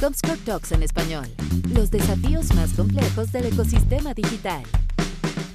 Comscore Talks en español. Los desafíos más complejos del ecosistema digital.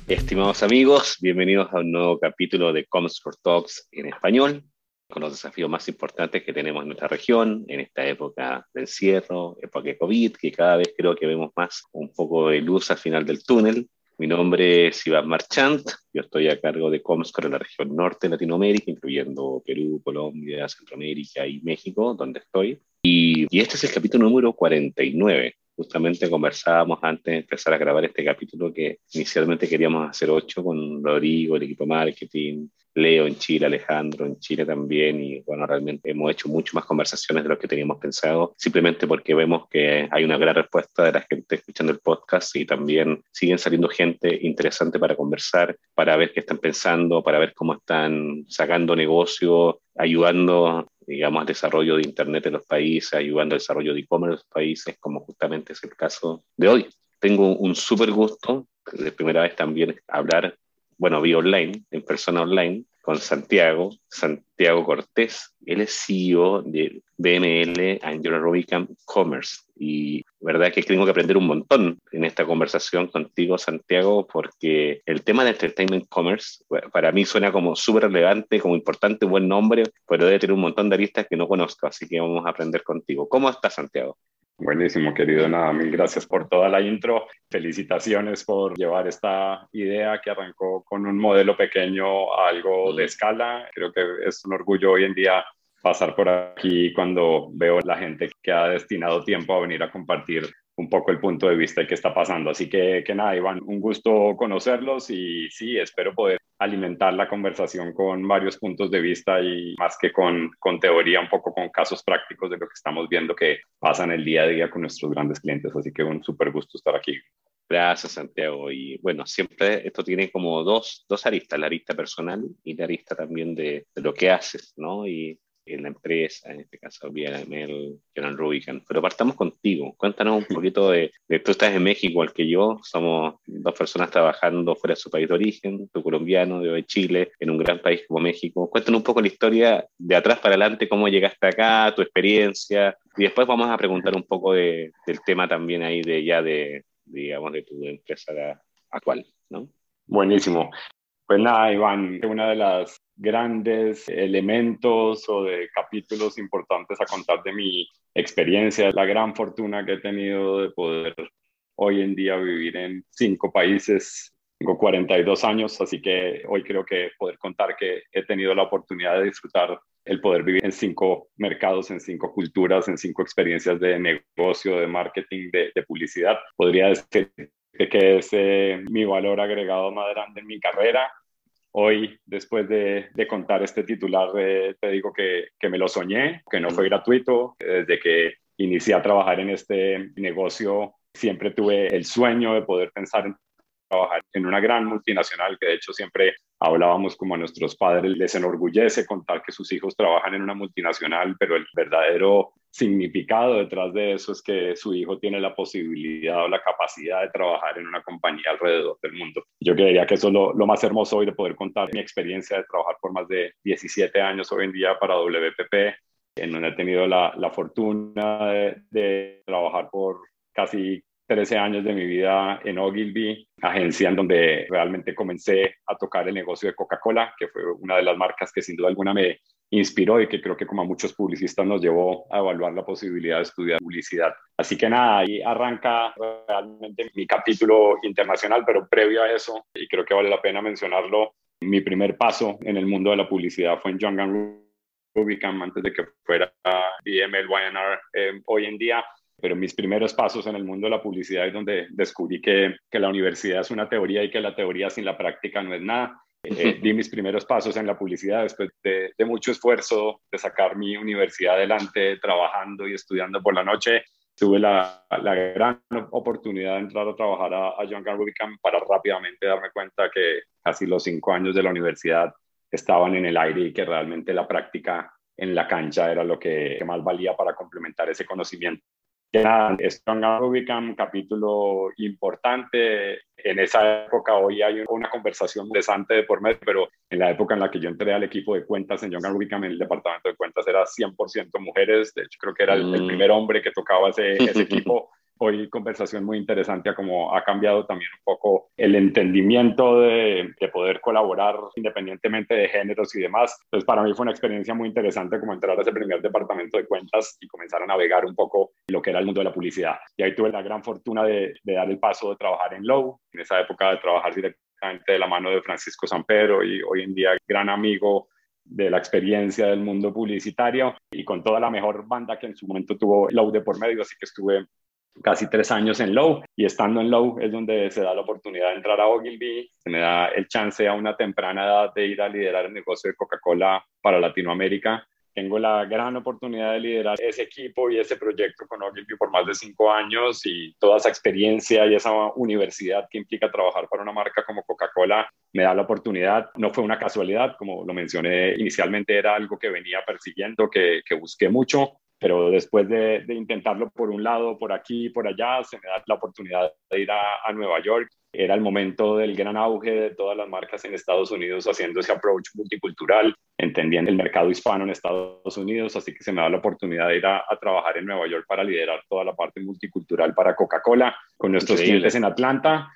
Estimados amigos, bienvenidos a un nuevo capítulo de Comscore Talks en español, con los desafíos más importantes que tenemos en nuestra región en esta época de encierro, época de COVID, que cada vez creo que vemos más un poco de luz al final del túnel. Mi nombre es Iván Marchant, yo estoy a cargo de Comscore en la región norte de Latinoamérica, incluyendo Perú, Colombia, Centroamérica y México, donde estoy. Y, este es el capítulo número 49. Justamente conversábamos antes de empezar a grabar este capítulo que inicialmente queríamos hacer ocho con Rodrigo, el equipo marketing, Leo en Chile, Alejandro en Chile también, y bueno, realmente hemos hecho mucho más conversaciones de lo que teníamos pensado, simplemente porque vemos que hay una gran respuesta de la gente escuchando el podcast y también siguen saliendo gente interesante para conversar, para ver qué están pensando, para ver cómo están sacando negocio, ayudando digamos, al desarrollo de Internet en los países, ayudando al desarrollo de e-commerce en los países, como justamente es el caso de hoy. Tengo un súper gusto, de primera vez también, hablar bueno, vi online, en persona online, con Santiago, Santiago Cortés. Él es CEO de BML Angelo Rubicam Commerce. Y verdad que tengo que aprender un montón en esta conversación contigo, Santiago, porque el tema de Entertainment Commerce para mí suena como súper relevante, como importante, buen nombre, pero debe tener un montón de aristas que no conozco, así que vamos a aprender contigo. ¿Cómo estás, Santiago? Buenísimo, querido. Nada, mil gracias por toda la intro. Felicitaciones por llevar esta idea que arrancó con un modelo pequeño a algo de escala. Creo que es un orgullo hoy en día pasar por aquí cuando veo la gente que ha destinado tiempo a venir a compartir un poco el punto de vista de qué está pasando. Así que, que nada, Iván, un gusto conocerlos y sí, espero poder alimentar la conversación con varios puntos de vista y más que con, con teoría, un poco con casos prácticos de lo que estamos viendo que pasa en el día a día con nuestros grandes clientes. Así que un súper gusto estar aquí. Gracias, Santiago. Y bueno, siempre esto tiene como dos, dos aristas, la arista personal y la arista también de, de lo que haces, ¿no? Y en la empresa, en este caso BNML, John Rubicon. Pero partamos contigo. Cuéntanos un poquito de, de, tú estás en México igual que yo, somos dos personas trabajando fuera de su país de origen, tú colombiano, yo de Chile, en un gran país como México. Cuéntanos un poco la historia de atrás para adelante, cómo llegaste acá, tu experiencia, y después vamos a preguntar un poco de, del tema también ahí de ya de, digamos, de tu empresa actual, ¿no? Buenísimo. Pues nada, Iván, una de las grandes elementos o de capítulos importantes a contar de mi experiencia, la gran fortuna que he tenido de poder hoy en día vivir en cinco países. Tengo 42 años, así que hoy creo que poder contar que he tenido la oportunidad de disfrutar el poder vivir en cinco mercados, en cinco culturas, en cinco experiencias de negocio, de marketing, de, de publicidad. Podría decir que es eh, mi valor agregado más grande en mi carrera. Hoy, después de, contar este titular, eh, te digo que, que, me lo soñé, que no fue gratuito. Desde que inicié a trabajar en este negocio, siempre tuve el sueño de poder pensar en trabajar en una gran multinacional, que de hecho siempre hablábamos como a nuestros padres, les enorgullece contar que sus hijos trabajan en una multinacional, pero el verdadero significado detrás de eso es que su hijo tiene la posibilidad o la capacidad de trabajar en una compañía alrededor del mundo. Yo creería que eso es lo, lo más hermoso hoy de poder contar mi experiencia de trabajar por más de 17 años hoy en día para WPP, en donde he tenido la, la fortuna de, de trabajar por casi 13 años de mi vida en Ogilvy, agencia en donde realmente comencé a tocar el negocio de Coca-Cola, que fue una de las marcas que sin duda alguna me inspiró y que creo que como a muchos publicistas nos llevó a evaluar la posibilidad de estudiar publicidad. Así que nada, ahí arranca realmente mi capítulo internacional, pero previo a eso, y creo que vale la pena mencionarlo, mi primer paso en el mundo de la publicidad fue en Young Rubicam antes de que fuera BML YNR eh, hoy en día pero mis primeros pasos en el mundo de la publicidad es donde descubrí que, que la universidad es una teoría y que la teoría sin la práctica no es nada. Eh, di mis primeros pasos en la publicidad después de, de, mucho esfuerzo de sacar mi universidad adelante, trabajando y estudiando por la noche. Tuve la, la gran oportunidad de entrar a trabajar a, a John Rubicam para rápidamente darme cuenta que casi los cinco años de la universidad estaban en el aire y que realmente la práctica en la cancha era lo que, que más valía para complementar ese conocimiento. Strong Rubicam, capítulo importante. En esa época, hoy hay una conversación interesante de por medio, pero en la época en la que yo entré al equipo de cuentas en Young Rubicam, en el departamento de cuentas, era 100% mujeres. De hecho, creo que era el, el mm. primer hombre que tocaba ese, ese equipo hoy conversación muy interesante a cómo ha cambiado también un poco el entendimiento de, de, poder colaborar independientemente de géneros y demás. Entonces, para mí fue una experiencia muy interesante como entrar a ese primer departamento de cuentas y comenzar a navegar un poco lo que era el mundo de la publicidad. Y ahí tuve la gran fortuna de, de dar el paso de trabajar en Low, en esa época de trabajar directamente de la mano de Francisco Pedro y hoy en día gran amigo de la experiencia del mundo publicitario y con toda la mejor banda que en su momento tuvo Low de por medio, así que estuve casi tres años en Low y estando en Low es donde se da la oportunidad de entrar a Ogilvy, se me da el chance a una temprana edad de ir a liderar el negocio de Coca-Cola para Latinoamérica. Tengo la gran oportunidad de liderar ese equipo y ese proyecto con Ogilvy por más de cinco años y toda esa experiencia y esa universidad que implica trabajar para una marca como Coca-Cola me da la oportunidad. No fue una casualidad, como lo mencioné inicialmente, era algo que venía persiguiendo, que, que busqué mucho pero después de, intentarlo por un lado, por aquí, por allá, se me da la oportunidad de ir a, Nueva York. Era el momento del gran auge de todas las marcas en Estados Unidos haciendo ese approach multicultural, entendiendo el mercado hispano en Estados Unidos, así que se me da la oportunidad de ir a, trabajar en Nueva York para liderar toda la parte multicultural para Coca-Cola con nuestros clientes en Atlanta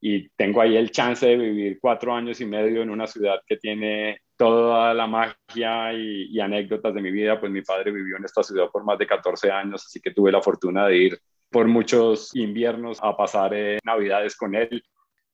y tengo ahí el chance de vivir cuatro años y medio en una ciudad que tiene toda la magia y, anécdotas de mi vida, pues mi padre vivió en esta ciudad por más de 14 años, así que tuve la fortuna de ir por muchos inviernos a pasar eh, navidades con él.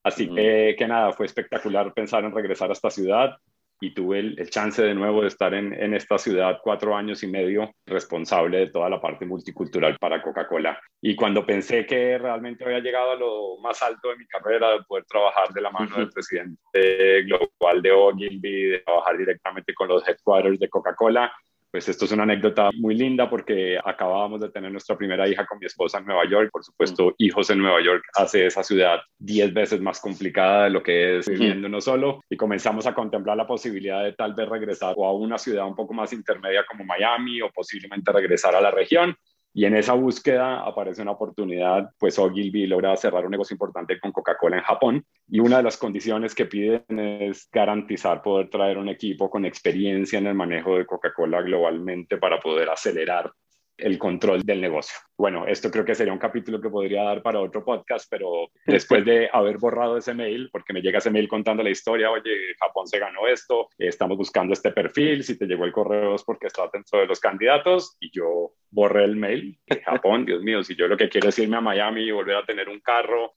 Así que, que nada, fue espectacular pensar en regresar a esta ciudad y tuve el, chance de nuevo de estar en, en, esta ciudad cuatro años y medio responsable de toda la parte multicultural para Coca-Cola. Y cuando pensé que realmente había llegado a lo más alto de mi carrera, de poder trabajar de la mano del presidente global de Ogilvy, de trabajar directamente con los headquarters de Coca-Cola, pues esto es una anécdota muy linda porque acabábamos de tener nuestra primera hija con mi esposa en Nueva York. Por supuesto, mm. hijos en Nueva York hace esa ciudad diez veces más complicada de lo que es viviendo uno solo. Y comenzamos a contemplar la posibilidad de tal vez regresar o a una ciudad un poco más intermedia como Miami o posiblemente regresar a la región. Y en esa búsqueda aparece una oportunidad, pues Ogilvy logra cerrar un negocio importante con Coca-Cola en Japón. Y una de las condiciones que piden es garantizar poder traer un equipo con experiencia en el manejo de Coca-Cola globalmente para poder acelerar el control del negocio. Bueno, esto creo que sería un capítulo que podría dar para otro podcast, pero después de haber borrado ese mail, porque me llega ese mail contando la historia, oye, Japón se ganó esto, estamos buscando este perfil, si te llegó el correo es porque está dentro de los candidatos, y yo borré el mail. Japón, Dios mío, si yo lo que quiero es irme a Miami y volver a tener un carro,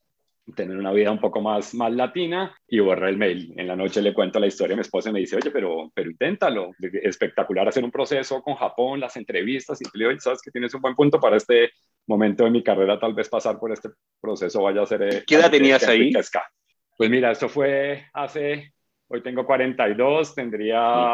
tener una vida un poco más, más latina y borré el mail. En la noche le cuento la historia a mi esposa y me dice, oye, pero, pero inténtalo. Espectacular hacer un proceso con Japón, las entrevistas. Y le digo, sabes que tienes un buen punto para este momento de mi carrera, tal vez pasar por este proceso vaya a ser... Eh, ¿Qué edad tenías ahí? Pues mira, esto fue hace, hoy tengo 42, tendría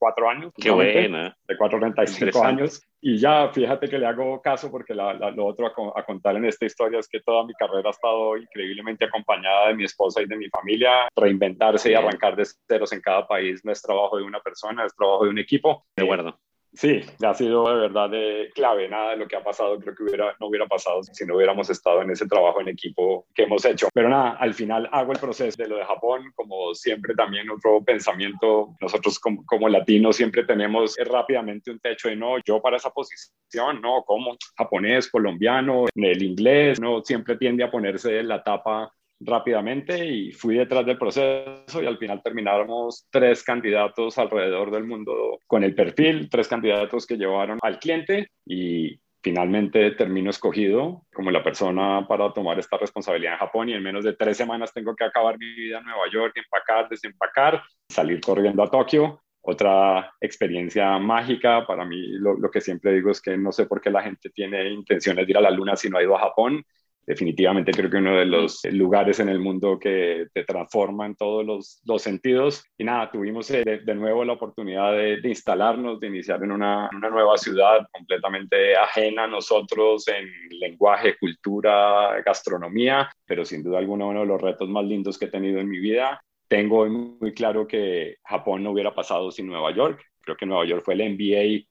34 años. Qué buena. De 4 a 35 años. Y ya, fíjate que le hago caso porque lo otro a, contar en esta historia es que toda mi carrera ha estado increíblemente acompañada de mi esposa y de mi familia. Reinventarse y arrancar de ceros en cada país no es trabajo de una persona, es trabajo de un equipo. De acuerdo. Sí, ha sido de verdad de clave. Nada de lo que ha pasado creo que hubiera, no hubiera pasado si no hubiéramos estado en ese trabajo en equipo que hemos hecho. Pero nada, al final hago el proceso de lo de Japón, como siempre también otro pensamiento. Nosotros como, como latinos siempre tenemos rápidamente un techo de no, yo para esa posición, no, como japonés, colombiano, el inglés, no, siempre tiende a ponerse la tapa rápidamente y fui detrás del proceso y al final terminamos tres candidatos alrededor del mundo con el perfil, tres candidatos que llevaron al cliente y finalmente termino escogido como la persona para tomar esta responsabilidad en Japón y en menos de tres semanas tengo que acabar mi vida en Nueva York, empacar, desempacar, salir corriendo a Tokio. Otra experiencia mágica para mí, lo, lo que siempre digo es que no sé por qué la gente tiene intenciones de ir a la luna si no ha ido a Japón definitivamente creo que uno de los lugares en el mundo que te transforma en todos los, los sentidos. Y nada, tuvimos eh, de, nuevo la oportunidad de, instalarnos, de iniciar en una, una, nueva ciudad completamente ajena a nosotros en lenguaje, cultura, gastronomía, pero sin duda alguna uno de los retos más lindos que he tenido en mi vida. Tengo muy claro que Japón no hubiera pasado sin Nueva York. Creo que Nueva York fue el MBA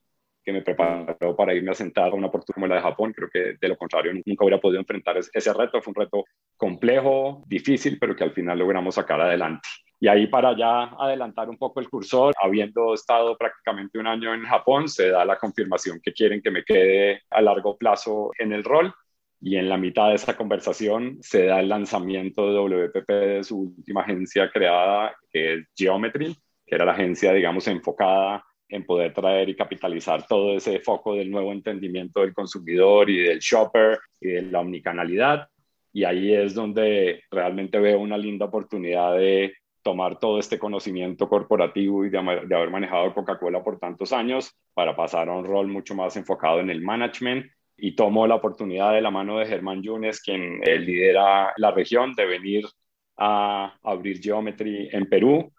que me preparó para irme a sentar a una oportunidad como la de Japón. Creo que de lo contrario nunca hubiera podido enfrentar ese reto. Fue un reto complejo, difícil, pero que al final logramos sacar adelante. Y ahí para ya adelantar un poco el cursor, habiendo estado prácticamente un año en Japón, se da la confirmación que quieren que me quede a largo plazo en el rol. Y en la mitad de esa conversación se da el lanzamiento de WPP de su última agencia creada, que es Geometry, que era la agencia, digamos, enfocada en poder traer y capitalizar todo ese foco del nuevo entendimiento del consumidor y del shopper y de la omnicanalidad. Y ahí es donde realmente veo una linda oportunidad de tomar todo este conocimiento corporativo y de, haber manejado Coca-Cola por tantos años para pasar a un rol mucho más enfocado en el management y tomo la oportunidad de la mano de Germán Yunes, quien eh, lidera la región, de venir a abrir Geometry en Perú.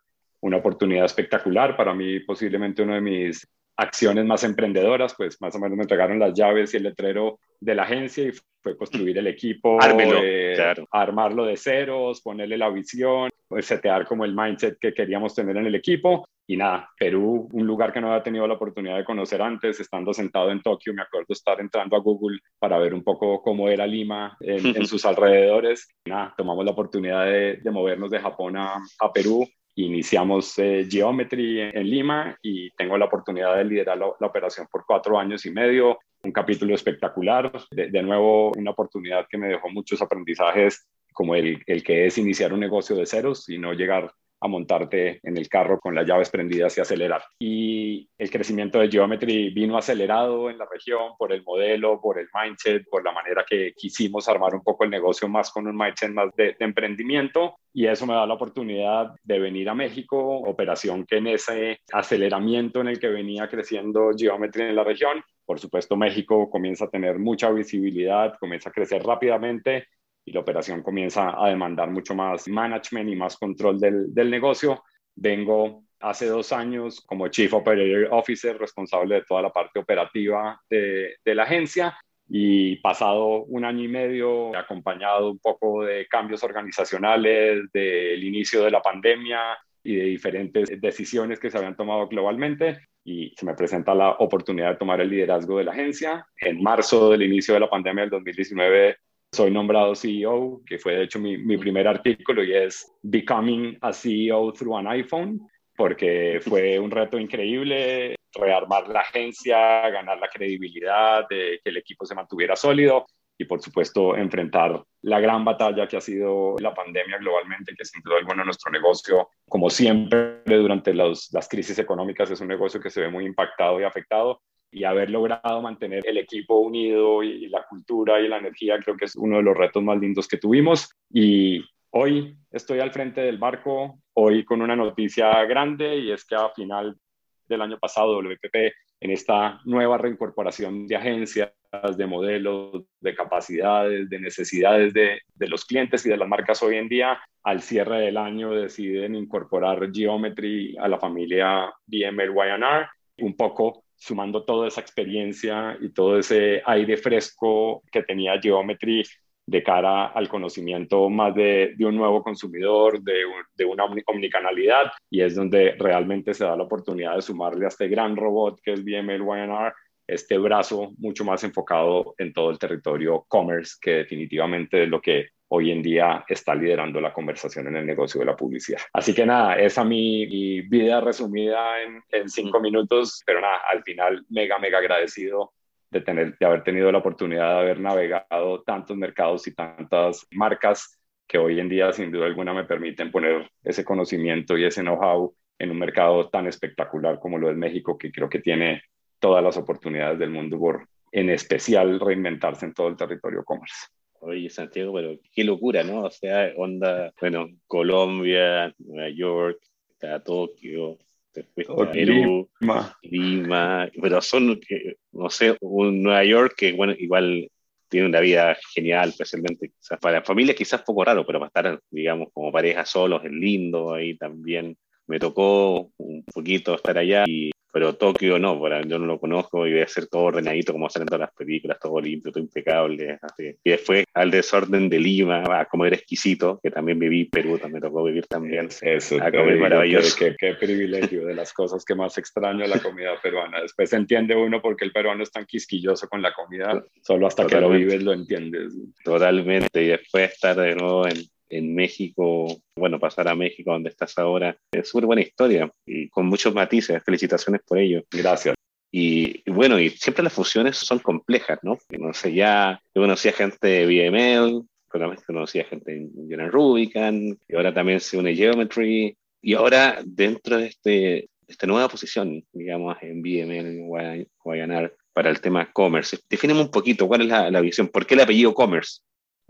Una oportunidad espectacular, para mí posiblemente una de mis acciones más emprendedoras, pues más o menos me entregaron las llaves y el letrero de la agencia y fue construir el equipo, eh, armarlo de ceros, ponerle la visión, pues, setear como el mindset que queríamos tener en el equipo. Y nada, Perú, un lugar que no había tenido la oportunidad de conocer antes, estando sentado en Tokio, me acuerdo estar entrando a Google para ver un poco cómo era Lima en, sus alrededores. nada, tomamos la oportunidad de, movernos de Japón a, a Perú iniciamos eh, Geometry en, Lima y tengo la oportunidad de liderar la, operación por cuatro años y medio. Un capítulo espectacular, de, nuevo una oportunidad que me dejó muchos aprendizajes como el, el que es iniciar un negocio de ceros y no llegar a montarte en el carro con las llaves prendidas y acelerar. Y el crecimiento de Geometry vino acelerado en la región por el modelo, por el mindset, por la manera que quisimos armar un poco el negocio más con un mindset más de, emprendimiento. Y eso me da la oportunidad de venir a México, operación que en ese aceleramiento en el que venía creciendo Geometry en la región, por supuesto México comienza a tener mucha visibilidad, comienza a crecer rápidamente y la operación comienza a demandar mucho más management y más control del, del negocio. Vengo hace dos años como Chief Operator Officer, responsable de toda la parte operativa de, de la agencia y pasado un año y medio acompañado un poco de cambios organizacionales, del inicio de la pandemia y de diferentes decisiones que se habían tomado globalmente y se me presenta la oportunidad de tomar el liderazgo de la agencia. En marzo del inicio de la pandemia del 2019 soy nombrado CEO, que fue de hecho mi, mi, primer artículo y es Becoming a CEO through an iPhone, porque fue un reto increíble rearmar la agencia, ganar la credibilidad de que el equipo se mantuviera sólido y por supuesto enfrentar la gran batalla que ha sido la pandemia globalmente, que sin duda alguna nuestro negocio, como siempre durante los, las crisis económicas, es un negocio que se ve muy impactado y afectado, y haber logrado mantener el equipo unido y, la cultura y la energía creo que es uno de los retos más lindos que tuvimos. Y hoy estoy al frente del barco, hoy con una noticia grande y es que a final del año pasado WPP en esta nueva reincorporación de agencias, de modelos, de capacidades, de necesidades de, de, los clientes y de las marcas hoy en día, al cierre del año deciden incorporar Geometry a la familia BML YNR, un poco sumando toda esa experiencia y todo ese aire fresco que tenía Geometry de cara al conocimiento más de, de un nuevo consumidor, de, de, una omnicanalidad, y es donde realmente se da la oportunidad de sumarle a este gran robot que es BML YNR, este brazo mucho más enfocado en todo el territorio commerce, que definitivamente es lo que hoy en día está liderando la conversación en el negocio de la publicidad. Así que nada, esa mi, mi vida resumida en, en, cinco minutos, pero nada, al final mega, mega agradecido de, tener, de haber tenido la oportunidad de haber navegado tantos mercados y tantas marcas que hoy en día sin duda alguna me permiten poner ese conocimiento y ese know-how en un mercado tan espectacular como lo es México, que creo que tiene todas las oportunidades del mundo por en especial reinventarse en todo el territorio commerce. Oye, Santiago, pero qué locura, ¿no? O sea, onda, bueno, Colombia, Nueva York, está Tokio, Perú, Lima. Lima, pero son, no sé, un Nueva York que, bueno, igual tiene una vida genial, especialmente para familias quizás poco raro, pero para estar, digamos, como pareja solos es lindo ahí también. Me tocó un poquito estar allá y pero Tokio no, yo no lo conozco y debe ser todo ordenadito como salen todas las películas, todo limpio, todo impecable. Así. Y después al desorden de Lima, a comer exquisito, que también viví Perú, también tocó vivir también. Eso, a comer maravilloso. Qué, qué, privilegio de las cosas que más extraño la comida peruana. Después entiende uno porque el peruano es tan quisquilloso con la comida, solo hasta que lo vives lo entiendes. Totalmente, y después estar de nuevo en, en México, bueno, pasar a México donde estás ahora, es súper buena historia y con muchos matices, felicitaciones por ello. Gracias. Y, bueno, y siempre las fusiones son complejas, ¿no? No sé, ya yo conocía gente de VML, conocía gente en General Rubicon, y ahora también se une Geometry, y ahora dentro de este, esta nueva posición, digamos, en VML, Guayanar, para el tema commerce. Definimos un poquito cuál es la, la visión, por qué el apellido commerce.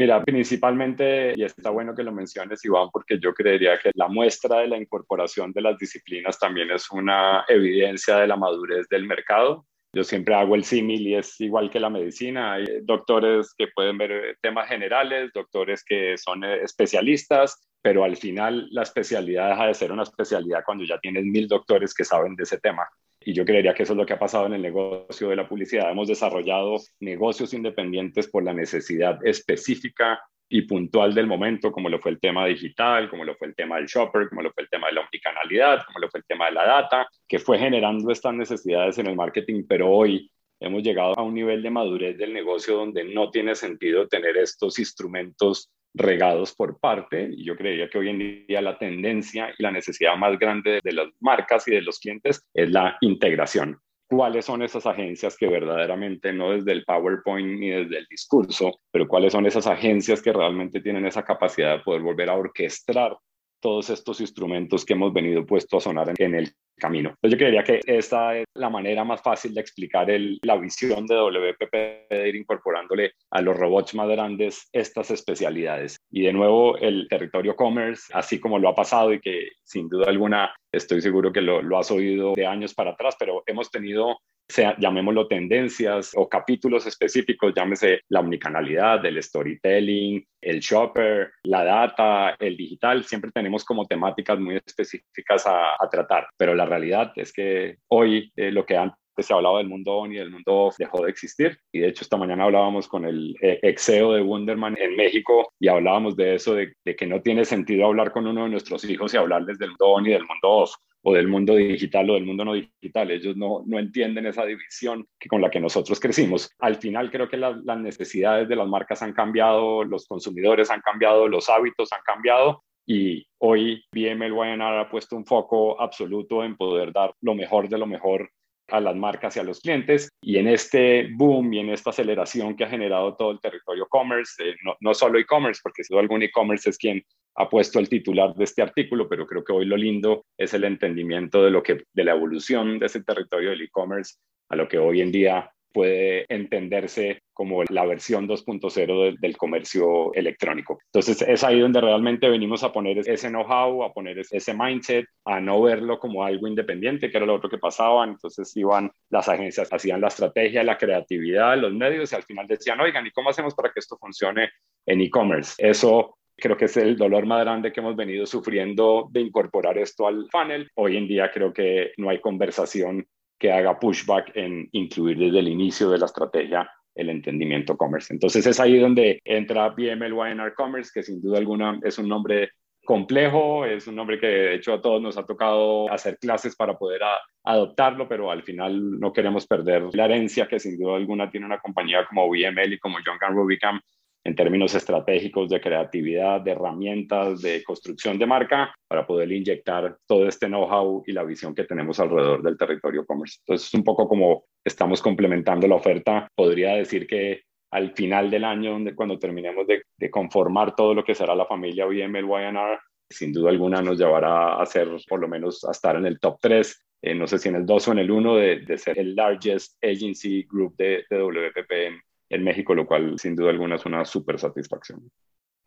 Mira, principalmente, y está bueno que lo menciones, Iván, porque yo creería que la muestra de la incorporación de las disciplinas también es una evidencia de la madurez del mercado. Yo siempre hago el símil y es igual que la medicina. Hay doctores que pueden ver temas generales, doctores que son especialistas, pero al final la especialidad deja de ser una especialidad cuando ya tienes mil doctores que saben de ese tema. Y yo creería que eso es lo que ha pasado en el negocio de la publicidad. Hemos desarrollado negocios independientes por la necesidad específica y puntual del momento, como lo fue el tema digital, como lo fue el tema del shopper, como lo fue el tema de la omnicanalidad, como lo fue el tema de la data, que fue generando estas necesidades en el marketing, pero hoy hemos llegado a un nivel de madurez del negocio donde no tiene sentido tener estos instrumentos regados por parte. Y yo creería que hoy en día la tendencia y la necesidad más grande de las marcas y de los clientes es la integración. ¿Cuáles son esas agencias que verdaderamente, no desde el PowerPoint ni desde el discurso, pero cuáles son esas agencias que realmente tienen esa capacidad de poder volver a orquestar todos estos instrumentos que hemos venido puesto a sonar en el camino. Yo creería que esta es la manera más fácil de explicar el, la visión de WPP de ir incorporándole a los robots más grandes estas especialidades. Y de nuevo el territorio commerce, así como lo ha pasado y que sin duda alguna estoy seguro que lo has oído de años para atrás, pero hemos tenido sea, llamémoslo tendencias o capítulos específicos, llámese la omnicanalidad, el storytelling, el shopper, la data, el digital, siempre tenemos como temáticas muy específicas a, tratar, pero la realidad es que hoy eh, lo que antes se hablaba del mundo on y del mundo off dejó de existir. Y de hecho, esta mañana hablábamos con el eh, exeo de Wonderman en México y hablábamos de eso, de, de, que no tiene sentido hablar con uno de nuestros hijos y hablarles del mundo on y del mundo off o del mundo digital o del mundo no digital. Ellos no, no entienden esa división que con la que nosotros crecimos. Al final creo que las necesidades de las marcas han cambiado, los consumidores han cambiado, los hábitos han cambiado y hoy BML YNR ha puesto un foco absoluto en poder dar lo mejor de lo mejor a las marcas y a los clientes. Y en este boom y en esta aceleración que ha generado todo el territorio commerce, eh, no, no, solo e-commerce, porque si algún e-commerce es quien ha puesto el titular de este artículo, pero creo que hoy lo lindo es el entendimiento de lo que de la evolución de ese territorio del e-commerce a lo que hoy en día puede entenderse como la versión 2.0 del, comercio electrónico. Entonces es ahí donde realmente venimos a poner ese know-how, a poner ese mindset, a no verlo como algo independiente, que era lo otro que pasaba. Entonces iban las agencias, hacían la estrategia, la creatividad, los medios y al final decían, oigan, ¿y cómo hacemos para que esto funcione en e-commerce? Eso creo que es el dolor más grande que hemos venido sufriendo de incorporar esto al funnel. Hoy en día creo que no hay conversación que haga pushback en incluir desde el inicio de la estrategia el entendimiento commerce. Entonces es ahí donde entra BMLYNR Commerce, que sin duda alguna es un nombre complejo, es un nombre que de hecho a todos nos ha tocado hacer clases para poder adoptarlo, pero al final no queremos perder la herencia que sin duda alguna tiene una compañía como BML y como John Rubicam en términos estratégicos de creatividad, de herramientas, de construcción de marca, para poder inyectar todo este know-how y la visión que tenemos alrededor del territorio commerce. Entonces, es un poco como estamos complementando la oferta. Podría decir que al final del año, donde cuando terminemos de, conformar todo lo que será la familia BML YNR, sin duda alguna nos llevará a ser por lo menos a estar en el top 3, eh, no sé si en el 2 o en el 1 de, ser el largest agency group de, de WPP en México, lo cual sin duda alguna es una súper satisfacción.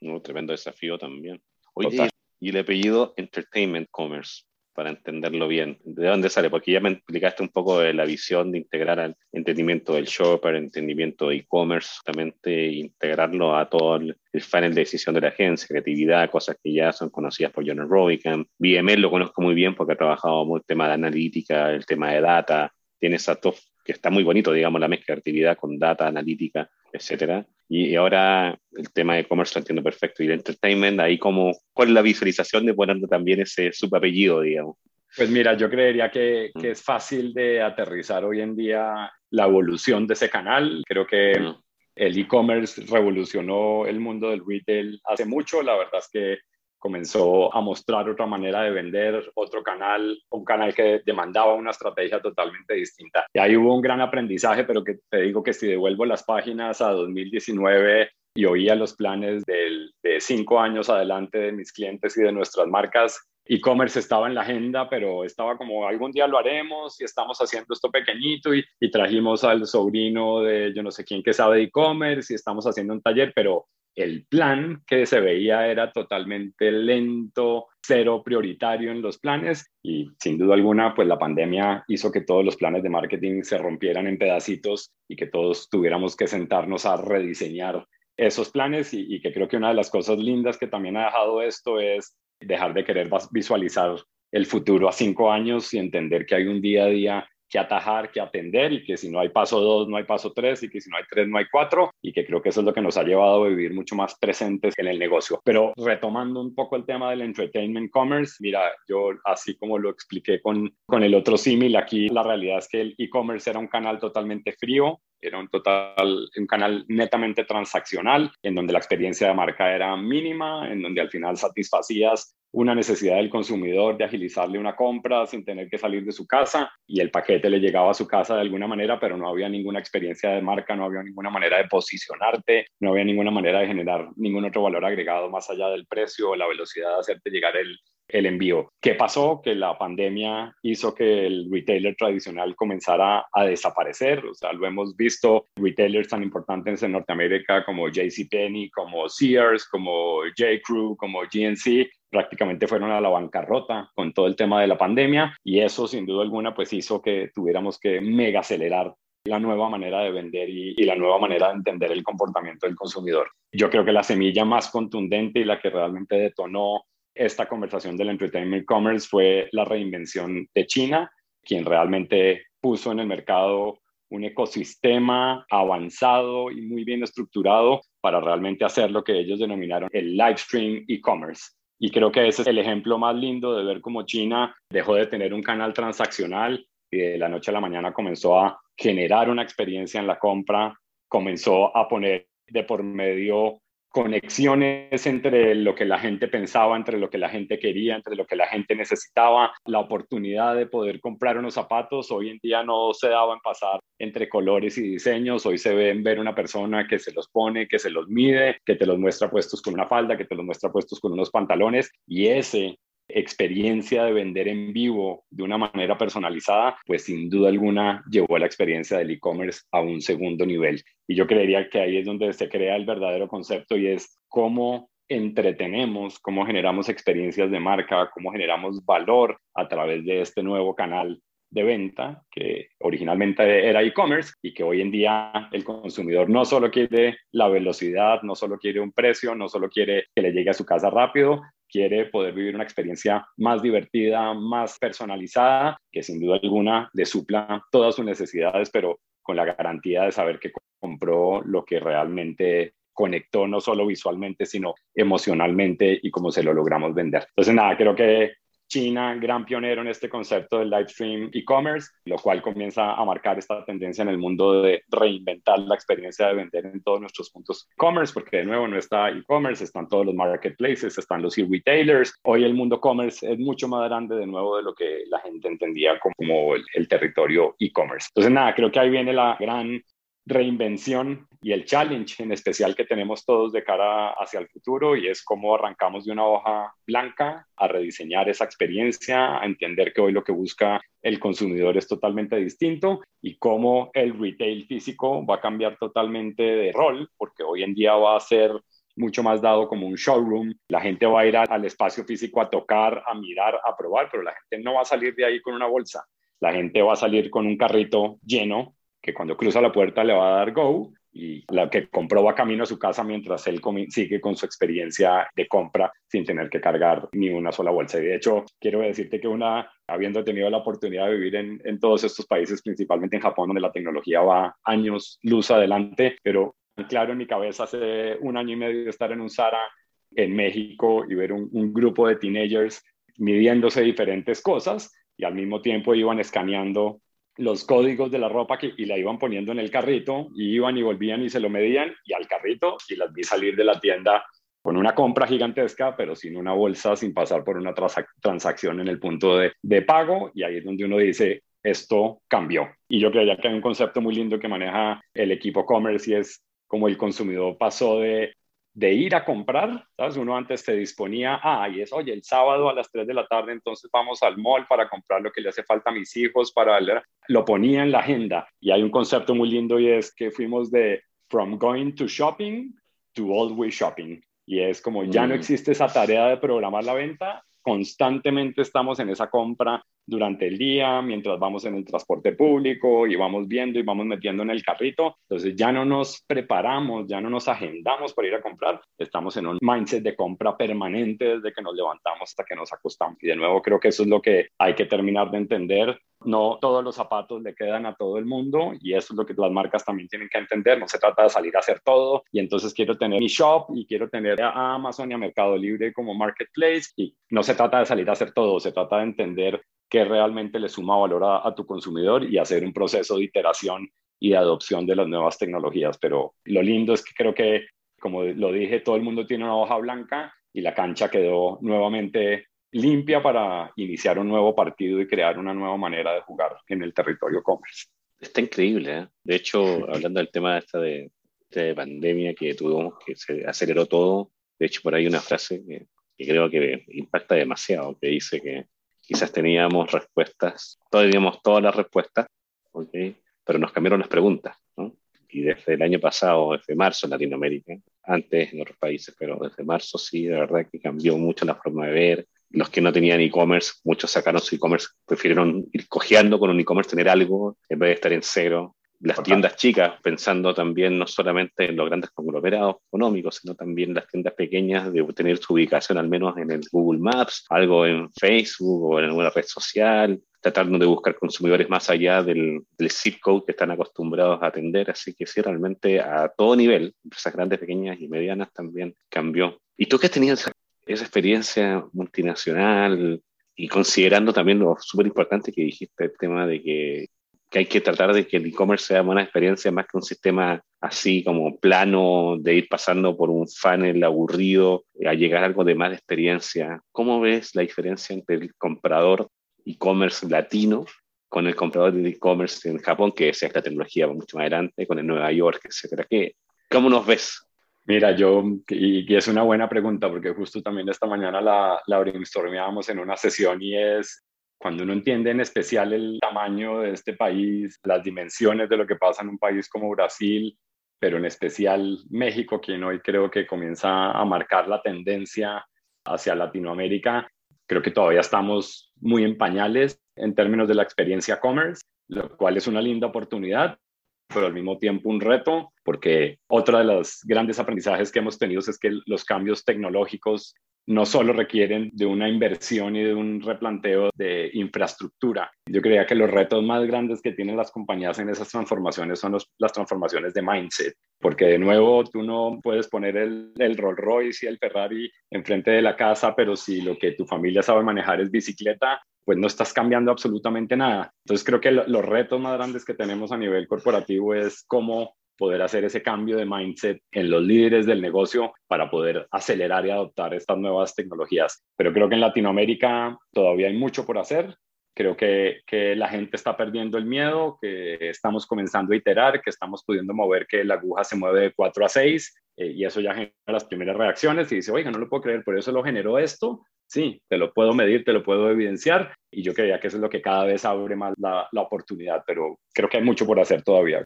Un tremendo desafío también. Oye, y el apellido Entertainment Commerce. para entenderlo bien. ¿De dónde sale? Porque ya me explicaste un poco de la visión de integrar el entendimiento del shopper, entendimiento de e-commerce, justamente integrarlo a todo el, el funnel de decisión de la agencia, creatividad, cosas que ya son conocidas por John Robican. BML lo conozco muy bien porque ha trabajado mucho el tema de analítica, el tema de data, tiene esa que está muy bonito, digamos, la mezcla de actividad con data, analítica, etcétera. Y ahora el tema de e-commerce lo entiendo perfecto. Y el entertainment, ahí como, ¿cuál es la visualización de ponerle también ese subapellido, digamos? Pues mira, yo creería que, que, mm. es fácil de aterrizar hoy en día la evolución de ese canal. Creo que mm. el e-commerce revolucionó el mundo del retail hace mucho. La verdad es que comenzó a mostrar otra manera de vender, otro canal, un canal que demandaba una estrategia totalmente distinta. Y ahí hubo un gran aprendizaje, pero que te digo que si devuelvo las páginas a 2019 y oía los planes de cinco años adelante de mis clientes y de nuestras marcas, e-commerce estaba en la agenda, pero estaba como algún día lo haremos y estamos haciendo esto pequeñito y, y trajimos al sobrino de yo no sé quién que sabe de e-commerce y estamos haciendo un taller, pero el plan que se veía era totalmente lento, cero prioritario en los planes y sin duda alguna, pues la pandemia hizo que todos los planes de marketing se rompieran en pedacitos y que todos tuviéramos que sentarnos a rediseñar esos planes y, que creo que una de las cosas lindas que también ha dejado esto es dejar de querer visualizar el futuro a cinco años y entender que hay un día a día que atajar, que atender y que si no hay paso dos, no hay paso tres y que si no hay tres, no hay cuatro y que creo que eso es lo que nos ha llevado a vivir mucho más presentes en el negocio. Pero retomando un poco el tema del entertainment commerce, mira, yo así como lo expliqué con, con el otro símil, aquí la realidad es que el e-commerce era un canal totalmente frío, era un total, un canal netamente transaccional, en donde la experiencia de marca era mínima, en donde al final satisfacías una necesidad del consumidor de agilizarle una compra sin tener que salir de su casa y el paquete le llegaba a su casa de alguna manera, pero no había ninguna experiencia de marca, no había ninguna manera de posicionarte, no había ninguna manera de generar ningún otro valor agregado más allá del precio o la velocidad de hacerte llegar el, el envío. ¿Qué pasó? Que la pandemia hizo que el retailer tradicional comenzara a desaparecer. O sea, lo hemos visto, retailers tan importantes en Norteamérica como JCPenney, como Sears, como J. Crew, como GNC, prácticamente fueron a la bancarrota con todo el tema de la pandemia y eso sin duda alguna pues hizo que tuviéramos que mega acelerar la nueva manera de vender y, la nueva manera de entender el comportamiento del consumidor. Yo creo que la semilla más contundente y la que realmente detonó esta conversación del entertainment commerce fue la reinvención de China, quien realmente puso en el mercado un ecosistema avanzado y muy bien estructurado para realmente hacer lo que ellos denominaron el live stream e-commerce. Y creo que ese es el ejemplo más lindo de ver cómo China dejó de tener un canal transaccional y de la noche a la mañana comenzó a generar una experiencia en la compra, comenzó a poner de por medio conexiones entre lo que la gente pensaba, entre lo que la gente quería, entre lo que la gente necesitaba, la oportunidad de poder comprar unos zapatos. Hoy en día no se daba en pasar entre colores y diseños, hoy se ve en ver una persona que se los pone, que se los mide, que te los muestra puestos con una falda, que te los muestra puestos con unos pantalones y ese experiencia de vender en vivo de una manera personalizada, pues sin duda alguna llevó la experiencia del e-commerce a un segundo nivel. Y yo creería que ahí es donde se crea el verdadero concepto y es cómo entretenemos, cómo generamos experiencias de marca, cómo generamos valor a través de este nuevo canal de venta que originalmente era e-commerce y que hoy en día el consumidor no solo quiere la velocidad, no solo quiere un precio, no solo quiere que le llegue a su casa rápido, quiere poder vivir una experiencia más divertida, más personalizada, que sin duda alguna le supla todas sus necesidades, pero con la garantía de saber que compró lo que realmente conectó no solo visualmente, sino emocionalmente y cómo se lo logramos vender. Entonces, nada, creo que China, gran pionero en este concepto del live stream e-commerce, lo cual comienza a marcar esta tendencia en el mundo de reinventar la experiencia de vender en todos nuestros puntos e-commerce, porque de nuevo no está e-commerce, están todos los marketplaces, están los e-retailers. Hoy el mundo commerce es mucho más grande de nuevo de lo que la gente entendía como el territorio e-commerce. Entonces, nada, creo que ahí viene la gran reinvención y el challenge en especial que tenemos todos de cara hacia el futuro y es cómo arrancamos de una hoja blanca a rediseñar esa experiencia, a entender que hoy lo que busca el consumidor es totalmente distinto y cómo el retail físico va a cambiar totalmente de rol, porque hoy en día va a ser mucho más dado como un showroom. La gente va a ir al espacio físico a tocar, a mirar, a probar, pero la gente no va a salir de ahí con una bolsa. La gente va a salir con un carrito lleno que cuando cruza la puerta le va a dar go y la que compró va camino a su casa mientras él sigue con su experiencia de compra sin tener que cargar ni una sola bolsa. Y de hecho, quiero decirte que una, habiendo tenido la oportunidad de vivir en, en todos estos países, principalmente en Japón, donde la tecnología va años luz adelante, pero claro en mi cabeza hace un año y medio de estar en un Zara en México y ver un, un grupo de teenagers midiéndose diferentes cosas y al mismo tiempo iban escaneando los códigos de la ropa que, y la iban poniendo en el carrito y iban y volvían y se lo medían y al carrito y las vi salir de la tienda con una compra gigantesca, pero sin una bolsa, sin pasar por una transacción en el punto de, pago y ahí es donde uno dice, esto cambió. Y yo creía que hay un concepto muy lindo que maneja el equipo commerce y es como el consumidor pasó de de ir a comprar, ¿sabes? Uno antes se disponía, ah, y es, oye, el sábado a las 3 de la tarde, entonces vamos al mall para comprar lo que le hace falta a mis hijos, para lo ponía en la agenda. Y hay un concepto muy lindo y es que fuimos de from going to shopping to always shopping. Y es como ya no mm. existe esa tarea de programar la venta, constantemente estamos en esa compra durante el día, mientras vamos en el transporte público y vamos viendo y vamos metiendo en el carrito. Entonces ya no nos preparamos, ya no nos agendamos para ir a comprar. Estamos en un mindset de compra permanente desde que nos levantamos hasta que nos acostamos. Y de nuevo creo que eso es lo que hay que terminar de entender. No todos los zapatos le quedan a todo el mundo y eso es lo que las marcas también tienen que entender. No se trata de salir a hacer todo y entonces quiero tener mi shop y quiero tener a Amazon y a Mercado Libre como marketplace y no se trata de salir a hacer todo, se trata de entender que realmente le suma valor a, tu consumidor y hacer un proceso de iteración y de adopción de las nuevas tecnologías. Pero lo lindo es que creo que, como lo dije, todo el mundo tiene una hoja blanca y la cancha quedó nuevamente limpia para iniciar un nuevo partido y crear una nueva manera de jugar en el territorio commerce. Está increíble. ¿eh? De hecho, hablando del tema esta de, de, pandemia que tuvimos, que se aceleró todo, de hecho, por ahí una frase que, que creo que impacta demasiado, que dice que quizás teníamos respuestas, teníamos todas las respuestas, ¿okay? pero nos cambiaron las preguntas. ¿no? Y desde el año pasado, desde marzo en Latinoamérica, antes en otros países, pero desde marzo sí, de verdad que cambió mucho la forma de ver. Los que no tenían e-commerce, muchos sacaron su e-commerce, prefirieron ir cojeando con un e-commerce, tener algo, en vez de estar en cero las tiendas chicas, pensando también no solamente en los grandes conglomerados económicos, sino también las tiendas pequeñas de tener su ubicación al menos en el Google Maps, algo en Facebook o en alguna red social, tratando de buscar consumidores más allá del, del zip code que están acostumbrados a atender. Así que sí, realmente a todo nivel, empresas grandes, pequeñas y medianas también cambió. ¿Y tú qué has tenido esa, esa experiencia multinacional? Y considerando también lo súper importante que dijiste, el tema de que que hay que tratar de que el e-commerce sea una experiencia más que un sistema así como plano de ir pasando por un funnel aburrido a llegar a algo de más experiencia. ¿Cómo ves la diferencia entre el comprador e-commerce latino con el comprador de e-commerce en Japón, que es esta tecnología mucho más adelante, con el Nueva York, etcétera? ¿Qué, ¿Cómo nos ves? Mira, yo, y, es una buena pregunta, porque justo también esta mañana la, la brainstormeábamos en una sesión y es cuando uno entiende en especial el tamaño de este país, las dimensiones de lo que pasa en un país como Brasil, pero en especial México, quien hoy creo que comienza a marcar la tendencia hacia Latinoamérica, creo que todavía estamos muy en pañales en términos de la experiencia commerce, lo cual es una linda oportunidad, pero al mismo tiempo un reto, porque otra de los grandes aprendizajes que hemos tenido es que los cambios tecnológicos no solo requieren de una inversión y de un replanteo de infraestructura. Yo creía que los retos más grandes que tienen las compañías en esas transformaciones son las transformaciones de mindset, porque de nuevo tú no puedes poner el, el Rolls Royce y el Ferrari enfrente de la casa, pero si lo que tu familia sabe manejar es bicicleta, pues no estás cambiando absolutamente nada. Entonces creo que los retos más grandes que tenemos a nivel corporativo es cómo poder hacer ese cambio de mindset en los líderes del negocio para poder acelerar y adoptar estas nuevas tecnologías. Pero creo que en Latinoamérica todavía hay mucho por hacer. Creo que, que, la gente está perdiendo el miedo, que estamos comenzando a iterar, que estamos pudiendo mover que la aguja se mueve de 4 a 6 eh, y eso ya genera las primeras reacciones y dice, oiga, no lo puedo creer, por eso lo generó esto. Sí, te lo puedo medir, te lo puedo evidenciar y yo creía que eso es lo que cada vez abre más la, la oportunidad, pero creo que hay mucho por hacer todavía.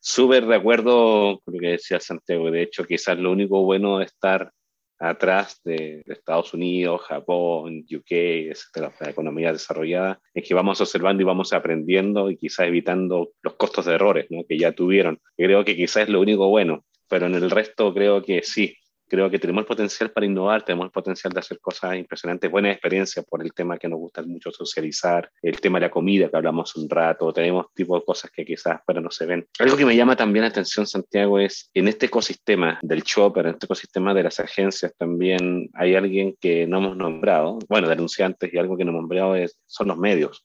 Súper de acuerdo con lo que decía Santiago. De hecho, quizás lo único bueno de estar atrás de, Estados Unidos, Japón, UK, etcétera, la economía desarrollada, es que vamos observando y vamos aprendiendo y quizás evitando los costos de errores ¿no? que ya tuvieron. Creo que quizás es lo único bueno, pero en el resto creo que sí, creo que tenemos el potencial para innovar, tenemos el potencial de hacer cosas impresionantes, buenas experiencias por el tema que nos gusta mucho socializar, el tema de la comida que hablamos un rato, tenemos tipo de cosas que quizás pero no se ven. Algo que me llama también la atención, Santiago, es en este ecosistema del shopper, en este ecosistema de las agencias también hay alguien que no hemos nombrado, bueno, denunciantes y algo que no hemos nombrado es, son los medios.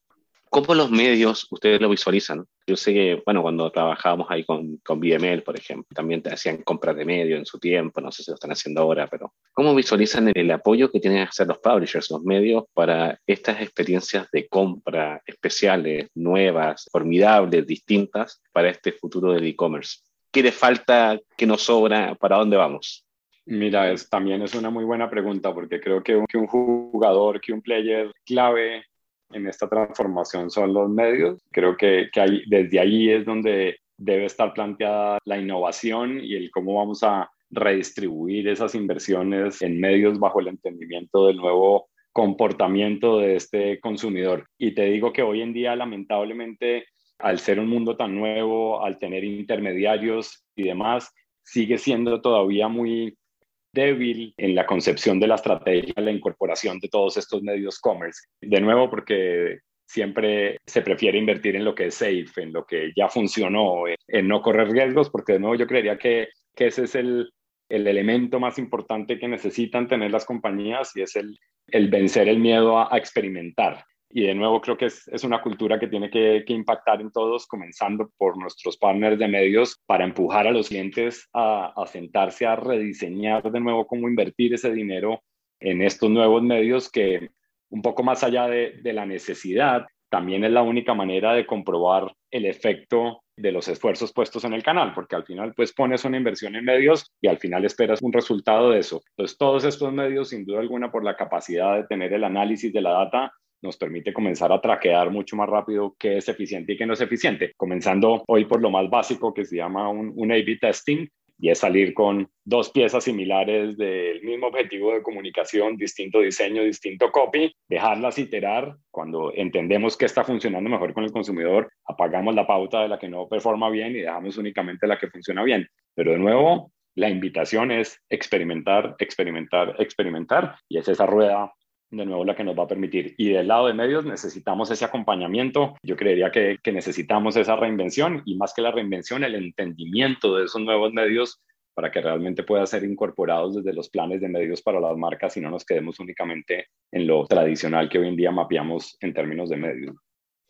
¿Cómo los medios ustedes lo visualizan? Yo sé que, bueno, cuando trabajábamos ahí con, con BML, por ejemplo, también te hacían compras de medios en su tiempo, no sé si lo están haciendo ahora, pero ¿cómo visualizan el, apoyo que tienen que hacer los publishers, los medios, para estas experiencias de compra especiales, nuevas, formidables, distintas para este futuro del e-commerce? ¿Qué le falta? ¿Qué nos sobra? ¿Para dónde vamos? Mira, es, también es una muy buena pregunta porque creo que que un jugador, que un player clave en esta transformación son los medios. Creo que, desde ahí es donde debe estar planteada la innovación y el cómo vamos a redistribuir esas inversiones en medios bajo el entendimiento del nuevo comportamiento de este consumidor. Y te digo que hoy en día, lamentablemente, al ser un mundo tan nuevo, al tener intermediarios y demás, sigue siendo todavía muy débil en la concepción de la estrategia, la incorporación de todos estos medios commerce. De nuevo, porque siempre se prefiere invertir en lo que es safe, en lo que ya funcionó, en no correr riesgos, porque de nuevo yo creería que, ese es el, el, elemento más importante que necesitan tener las compañías y es el vencer el miedo a experimentar. Y de nuevo creo que es, es una cultura que tiene que, que, impactar en todos, comenzando por nuestros partners de medios, para empujar a los clientes a, a sentarse a rediseñar de nuevo cómo invertir ese dinero en estos nuevos medios que un poco más allá de, de la necesidad, también es la única manera de comprobar el efecto de los esfuerzos puestos en el canal, porque al final pues pones una inversión en medios y al final esperas un resultado de eso. Entonces todos estos medios, sin duda alguna, por la capacidad de tener el análisis de la data, nos permite comenzar a traquear mucho más rápido qué es eficiente y qué no es eficiente. Comenzando hoy por lo más básico que se llama un, un A-B testing, y es salir con dos piezas similares del mismo objetivo de comunicación, distinto diseño, distinto copy, dejarlas iterar. Cuando entendemos que está funcionando mejor con el consumidor, apagamos la pauta de la que no performa bien y dejamos únicamente la que funciona bien. Pero de nuevo, la invitación es experimentar, experimentar, experimentar y es esa rueda de nuevo la que nos va a permitir. Y del lado de medios necesitamos ese acompañamiento. Yo creería que, que, necesitamos esa reinvención y más que la reinvención, el entendimiento de esos nuevos medios para que realmente puedan ser incorporados desde los planes de medios para las marcas y no nos quedemos únicamente en lo tradicional que hoy en día mapeamos en términos de medios.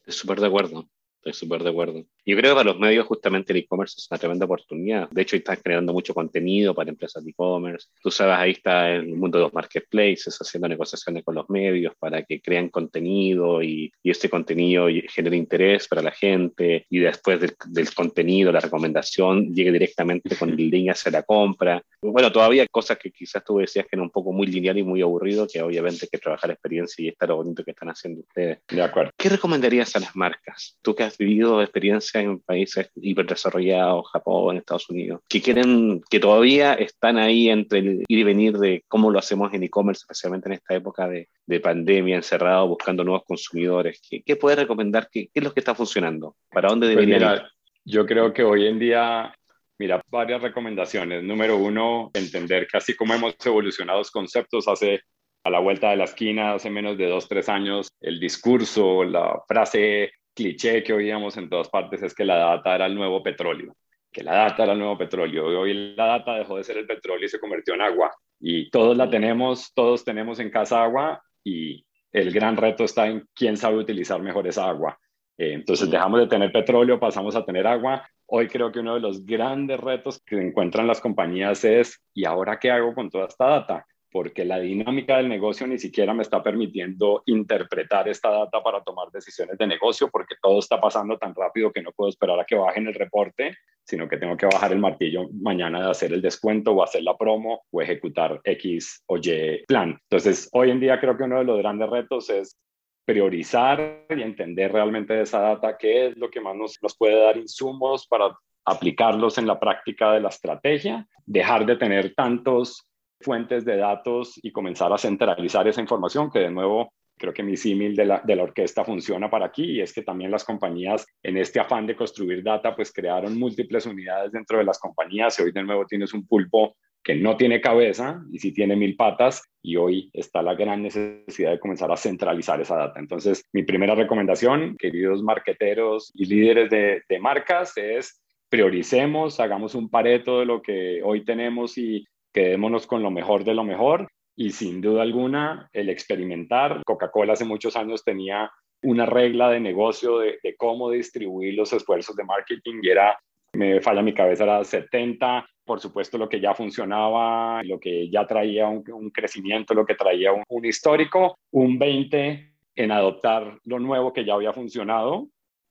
Súper de acuerdo. Estoy súper de acuerdo. Yo creo que para los medios justamente el e-commerce es una tremenda oportunidad. De hecho, están creando mucho contenido para empresas de e-commerce. Tú sabes, ahí está el mundo de los marketplaces, haciendo negociaciones con los medios para que crean contenido y, y este contenido genere interés para la gente y después del, del contenido, la recomendación, llegue directamente con el link hacia la compra. Bueno, todavía cosas que quizás tú decías que eran un poco muy lineal y muy aburrido, que obviamente hay que trabajar la experiencia y está lo bonito que están haciendo ustedes. De acuerdo. ¿Qué recomendarías a las marcas? Tú que has vivido experiencias en países hiperdesarrollados, Japón, Estados Unidos, que quieren, que todavía están ahí entre el ir y venir de cómo lo hacemos en e-commerce, especialmente en esta época de, de pandemia, encerrado, buscando nuevos consumidores. ¿Qué, qué puedes recomendar? ¿Qué, ¿Qué, es lo que está funcionando? ¿Para dónde pues debería mira, ir? Yo creo que hoy en día Mira, varias recomendaciones. Número uno, entender que así como hemos evolucionado los conceptos hace a la vuelta de la esquina, hace menos de dos, tres años, el discurso, la frase cliché que oíamos en todas partes es que la data era el nuevo petróleo, que la data era el nuevo petróleo. Hoy la data dejó de ser el petróleo y se convirtió en agua. Y todos la tenemos, todos tenemos en casa agua y el gran reto está en quién sabe utilizar mejor esa agua. Eh, entonces dejamos de tener petróleo, pasamos a tener agua. Hoy creo que uno de los grandes retos que encuentran las compañías es, ¿y ahora qué hago con toda esta data? Porque la dinámica del negocio ni siquiera me está permitiendo interpretar esta data para tomar decisiones de negocio, porque todo está pasando tan rápido que no puedo esperar a que bajen el reporte, sino que tengo que bajar el martillo mañana de hacer el descuento o hacer la promo o ejecutar X o Y plan. Entonces, hoy en día creo que uno de los grandes retos es priorizar y entender realmente de esa data qué es lo que más nos, nos puede dar insumos para aplicarlos en la práctica de la estrategia, dejar de tener tantos fuentes de datos y comenzar a centralizar esa información, que de nuevo creo que mi símil de la, de la orquesta funciona para aquí y es que también las compañías en este afán de construir data pues crearon múltiples unidades dentro de las compañías y hoy de nuevo tienes un pulpo que no tiene cabeza y sí tiene mil patas y hoy está la gran necesidad de comenzar a centralizar esa data. Entonces, mi primera recomendación, queridos marqueteros y líderes de, de marcas, es prioricemos, hagamos un pareto de lo que hoy tenemos y quedémonos con lo mejor de lo mejor. Y sin duda alguna, el experimentar. Coca-Cola hace muchos años tenía una regla de negocio de, cómo distribuir los esfuerzos de marketing y era, me falla mi cabeza, era 70, por supuesto lo que ya funcionaba, lo que ya traía un, crecimiento, lo que traía un, un histórico, un 20 en adoptar lo nuevo que ya había funcionado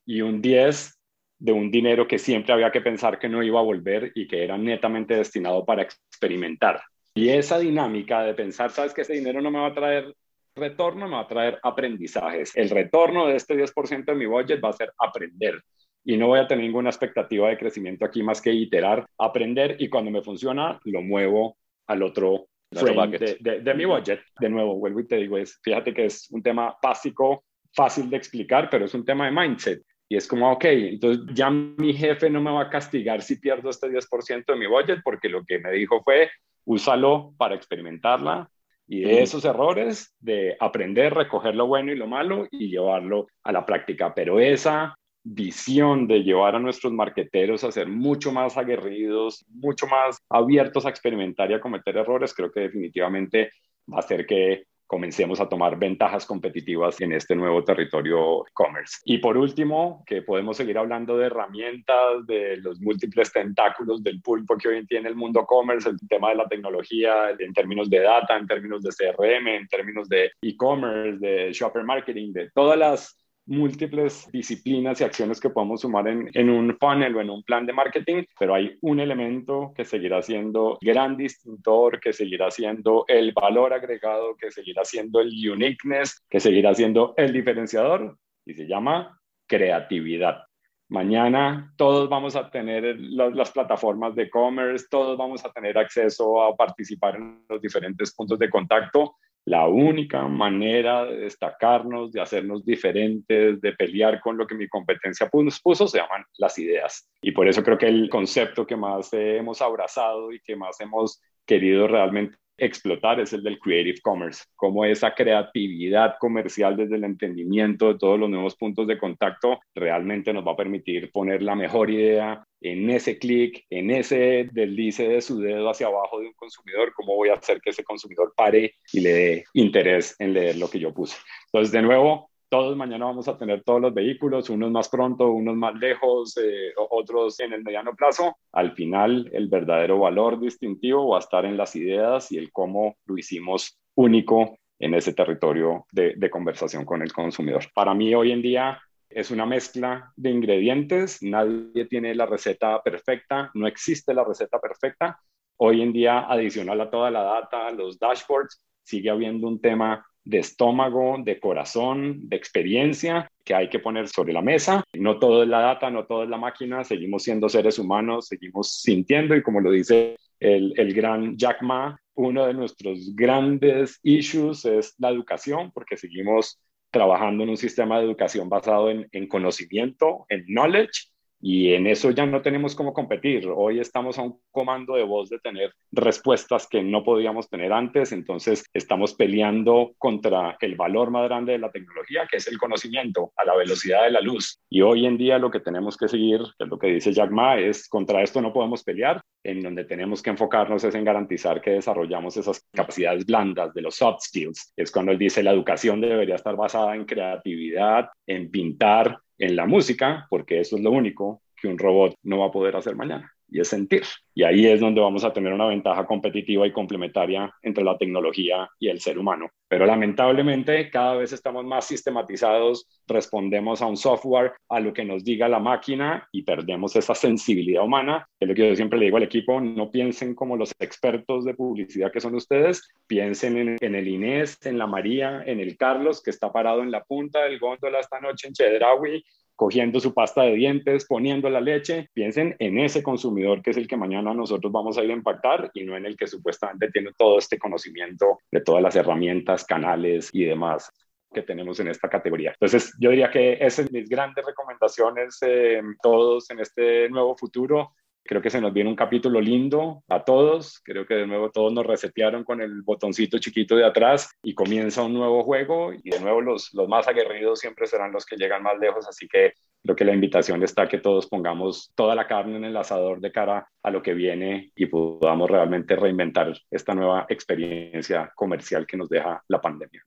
y un 10 de un dinero que siempre había que pensar que no iba a volver y que era netamente destinado para experimentar. Y esa dinámica de pensar, sabes que ese dinero no me va a traer retorno, me va a traer aprendizajes. El retorno de este 10% de mi budget va a ser aprender. Y no voy a tener ninguna expectativa de crecimiento aquí más que iterar, aprender y cuando me funciona lo muevo al otro de, de, de mi budget. De nuevo, vuelvo y te digo, es, fíjate que es un tema básico, fácil de explicar, pero es un tema de mindset. Y es como, ok, entonces ya mi jefe no me va a castigar si pierdo este 10% de mi budget porque lo que me dijo fue, úsalo para experimentarla y de esos errores, de aprender, recoger lo bueno y lo malo y llevarlo a la práctica. Pero esa visión de llevar a nuestros marqueteros a ser mucho más aguerridos, mucho más abiertos a experimentar y a cometer errores, creo que definitivamente va a hacer que comencemos a tomar ventajas competitivas en este nuevo territorio e-commerce. Y por último, que podemos seguir hablando de herramientas, de los múltiples tentáculos del pulpo que hoy tiene el mundo e-commerce, el tema de la tecnología en términos de data, en términos de CRM, en términos de e-commerce, de shopper marketing, de todas las múltiples disciplinas y acciones que podemos sumar en, en, un funnel o en un plan de marketing, pero hay un elemento que seguirá siendo gran distintor, que seguirá siendo el valor agregado, que seguirá siendo el uniqueness, que seguirá siendo el diferenciador y se llama creatividad. Mañana todos vamos a tener las, las plataformas de e-commerce, todos vamos a tener acceso a participar en los diferentes puntos de contacto la única manera de destacarnos, de hacernos diferentes, de pelear con lo que mi competencia puso, se llaman las ideas. Y por eso creo que el concepto que más hemos abrazado y que más hemos querido realmente explotar es el del Creative Commerce, como esa creatividad comercial desde el entendimiento de todos los nuevos puntos de contacto realmente nos va a permitir poner la mejor idea en ese clic, en ese deslice de su dedo hacia abajo de un consumidor, cómo voy a hacer que ese consumidor pare y le dé interés en leer lo que yo puse. Entonces, de nuevo, todos mañana vamos a tener todos los vehículos, unos más pronto, unos más lejos, eh, otros en el mediano plazo. Al final, el verdadero valor distintivo va a estar en las ideas y el cómo lo hicimos único en ese territorio de, de conversación con el consumidor. Para mí, hoy en día, es una mezcla de ingredientes, nadie tiene la receta perfecta, no existe la receta perfecta. Hoy en día, adicional a toda la data, los dashboards, sigue habiendo un tema de estómago, de corazón, de experiencia que hay que poner sobre la mesa. No todo es la data, no todo es la máquina, seguimos siendo seres humanos, seguimos sintiendo y como lo dice el, el gran Jack Ma, uno de nuestros grandes issues es la educación porque seguimos trabajando en un sistema de educación basado en, en conocimiento, en knowledge y en eso ya no tenemos cómo competir. Hoy estamos a un comando de voz de tener respuestas que no podíamos tener antes, entonces estamos peleando contra el valor más grande de la tecnología, que es el conocimiento a la velocidad de la luz. Y hoy en día lo que tenemos que seguir, es lo que dice Jack Ma, es contra esto no podemos pelear, en donde tenemos que enfocarnos es en garantizar que desarrollamos esas capacidades blandas de los soft skills. Es cuando él dice la educación debería estar basada en creatividad, en pintar, en la música, porque eso es lo único que un robot no va a poder hacer mañana, y es sentir. Y ahí es donde vamos a tener una ventaja competitiva y complementaria entre la tecnología y el ser humano. Pero lamentablemente cada vez estamos más sistematizados, respondemos a un software, a lo que nos diga la máquina y perdemos esa sensibilidad humana. Es lo que yo siempre le digo al equipo, no piensen como los expertos de publicidad que son ustedes, piensen en, en el Inés, en la María, en el Carlos que está parado en la punta del góndola esta noche en Chedraui cogiendo su pasta de dientes, poniendo la leche. Piensen en ese consumidor que es el que mañana nosotros vamos a ir a impactar y no en el que supuestamente tiene todo este conocimiento de todas las herramientas, canales y demás que tenemos en esta categoría. Entonces, yo diría que esas son mis grandes recomendaciones, eh, todos en este nuevo futuro. Creo que se nos viene un capítulo lindo a todos. Creo que de nuevo todos nos resetearon con el botoncito chiquito de atrás y comienza un nuevo juego y de nuevo los, los más aguerridos siempre serán los que llegan más lejos. Así que creo que la invitación está que todos pongamos toda la carne en el asador de cara a lo que viene y podamos realmente reinventar esta nueva experiencia comercial que nos deja la pandemia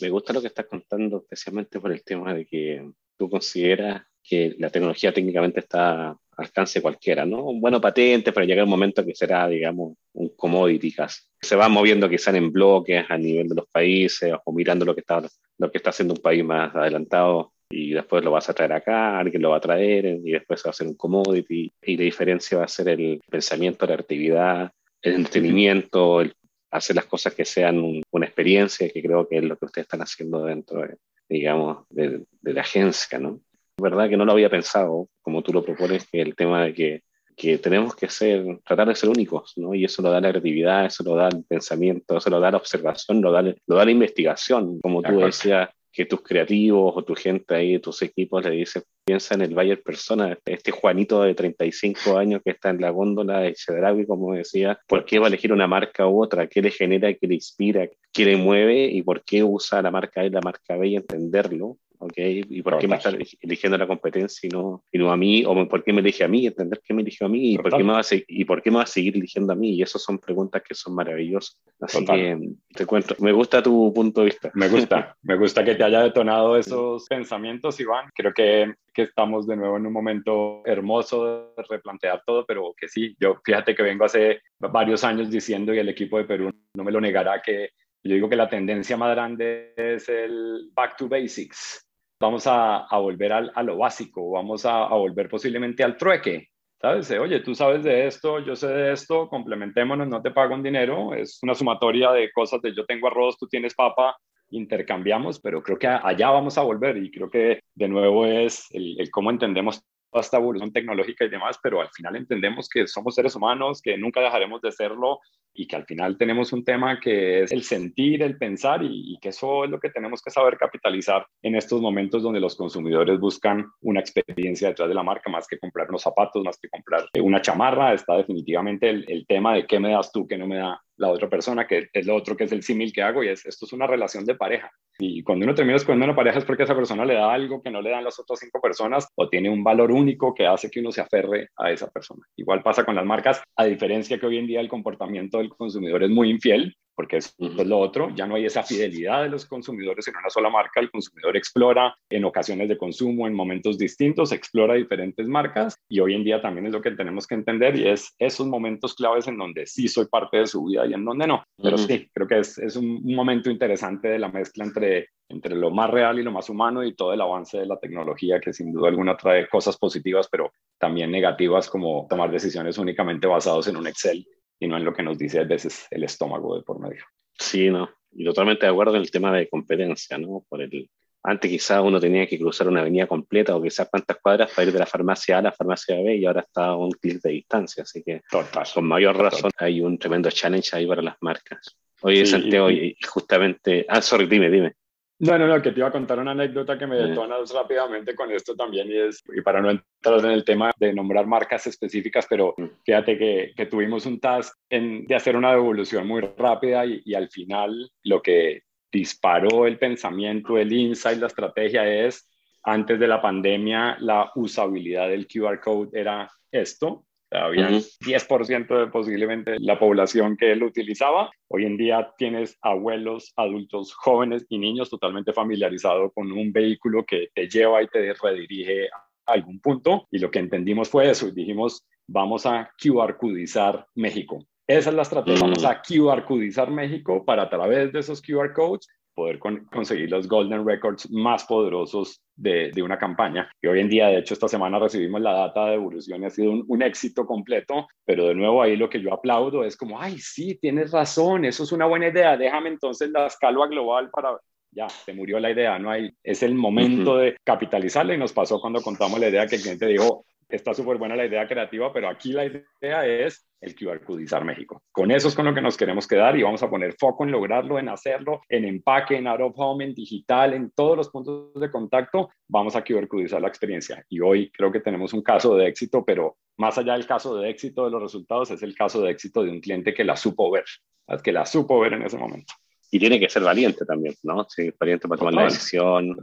me gusta lo que estás contando, especialmente por el tema de que tú consideras que la tecnología técnicamente está alcance cualquiera, ¿no? Un bueno patente, pero llega un momento que será, digamos, un commodity casi. Se va moviendo quizás en bloques a nivel de los países o mirando lo que está, lo que está haciendo un país más adelantado y después lo vas a traer acá, alguien lo va a traer y después va a ser un commodity y la diferencia va a ser el pensamiento, la actividad, el entretenimiento, el hacer las cosas que sean una experiencia, que creo que es lo que ustedes están haciendo dentro, de, digamos, de, la agencia, ¿no? Verdad que no lo había pensado, como tú lo propones, que el tema de que, que, tenemos que ser, tratar de ser únicos, ¿no? Y eso lo da la creatividad, eso lo da el pensamiento, eso lo da la observación, lo da, lo da la investigación, como tú decías, que tus creativos o tu gente ahí, tus equipos le dicen, piensa en el Bayer Persona, este Juanito de 35 años que está en la góndola de Chedraui, como decía, ¿por qué va a elegir una marca u otra? ¿Qué le genera, qué le inspira, qué le mueve y por qué usa la marca A y la marca B y entenderlo? ¿Okay? ¿Y por qué me está eligiendo la competencia y no, y no a mí? ¿O por qué me elige a mí? Entender qué me eligió a mí y por, qué me va a y por qué me va a seguir eligiendo a mí. Y esas son preguntas que son maravillosas. Así que te cuento, me gusta tu punto de vista. Me gusta, me gusta que te haya detonado esos pensamientos, Iván. Creo que, que estamos de nuevo en un momento hermoso de replantear todo, pero que sí, yo fíjate que vengo hace varios años diciendo y el equipo de Perú no me lo negará que yo digo que la tendencia más grande es el back to basics vamos a, volver a lo básico, vamos a, volver posiblemente al trueque. ¿Sabes? Oye, tú sabes de esto, yo sé de esto, complementémonos, no te pago un dinero, es una sumatoria de cosas de yo tengo arroz, tú tienes papa, intercambiamos, pero creo que allá vamos a volver y creo que de nuevo es el, el cómo entendemos esta evolución tecnológica y demás, pero al final entendemos que somos seres humanos, que nunca dejaremos de serlo y que al final tenemos un tema que es el sentir, el pensar y, que eso es lo que tenemos que saber capitalizar en estos momentos donde los consumidores buscan una experiencia detrás de la marca más que comprar unos zapatos, más que comprar una chamarra. Está definitivamente el, el tema de qué me das tú, qué no me da la otra persona, que es lo otro que es el símil que hago y es, esto es una relación de pareja. Y cuando uno termina escogiendo una pareja es porque esa persona le da algo que no le dan las otras cinco personas o tiene un valor único que hace que uno se aferre a esa persona. Igual pasa con las marcas, a diferencia que hoy en día el comportamiento del consumidor es muy infiel, porque es, es lo otro, ya no hay esa fidelidad de los consumidores en una sola marca, el consumidor explora en ocasiones de consumo, en momentos distintos, explora diferentes marcas y hoy en día también es lo que tenemos que entender y es esos momentos claves en donde sí soy parte de su vida y en donde no. Pero sí, creo que es, es un, momento interesante de la mezcla entre, entre lo más real y lo más humano y todo el avance de la tecnología que sin duda alguna trae cosas positivas, pero también negativas como tomar decisiones únicamente basados en un Excel y no en lo que nos dice a veces el estómago de por medio. Sí, no, y totalmente de acuerdo en el tema de competencia, ¿no? Por el, antes quizás uno tenía que cruzar una avenida completa o quizás cuántas cuadras para ir de la farmacia A a la farmacia B y ahora está a un clic de distancia, así que con mayor razón hay un tremendo challenge ahí para las marcas. Oye, Santiago, y, justamente... Ah, sorry, dime, dime. No, no, no, que te iba a contar una anécdota que me detonas rápidamente con esto también y es, y para no entrar en el tema de nombrar marcas específicas, pero fíjate que, que tuvimos un task en, de hacer una devolución muy rápida y, y al final lo que disparó el pensamiento, el insight, la estrategia es, antes de la pandemia, la usabilidad del QR code era esto, había 10% de posiblemente la población que lo utilizaba. Hoy en día tienes abuelos, adultos, jóvenes y niños totalmente familiarizados con un vehículo que te lleva y te redirige a algún punto. Y lo que entendimos fue eso. Y dijimos, vamos a QR codizar México. Esa es la estrategia. Vamos a QR codizar México para a través de esos QR codes poder conseguir los golden records más poderosos de, de, una campaña. Y hoy en día, de hecho, esta semana recibimos la data de evolución y ha sido un, un, éxito completo, pero de nuevo ahí lo que yo aplaudo es como, ay, sí, tienes razón, eso es una buena idea, déjame entonces la escalo a global para ya, se murió la idea, no hay, es el momento de capitalizarla y nos pasó cuando contamos la idea que el cliente dijo, está súper buena la idea creativa, pero aquí la idea es el QR Codizar México. Con eso es con lo que nos queremos quedar y vamos a poner foco en lograrlo, en hacerlo, en empaque, en out of home, en digital, en todos los puntos de contacto, vamos a QR Codizar la experiencia. Y hoy creo que tenemos un caso de éxito, pero más allá del caso de éxito de los resultados, es el caso de éxito de un cliente que la supo ver, que la supo ver en ese momento. Y tiene que ser valiente también, ¿no? Sí, valiente para tomar la decisión.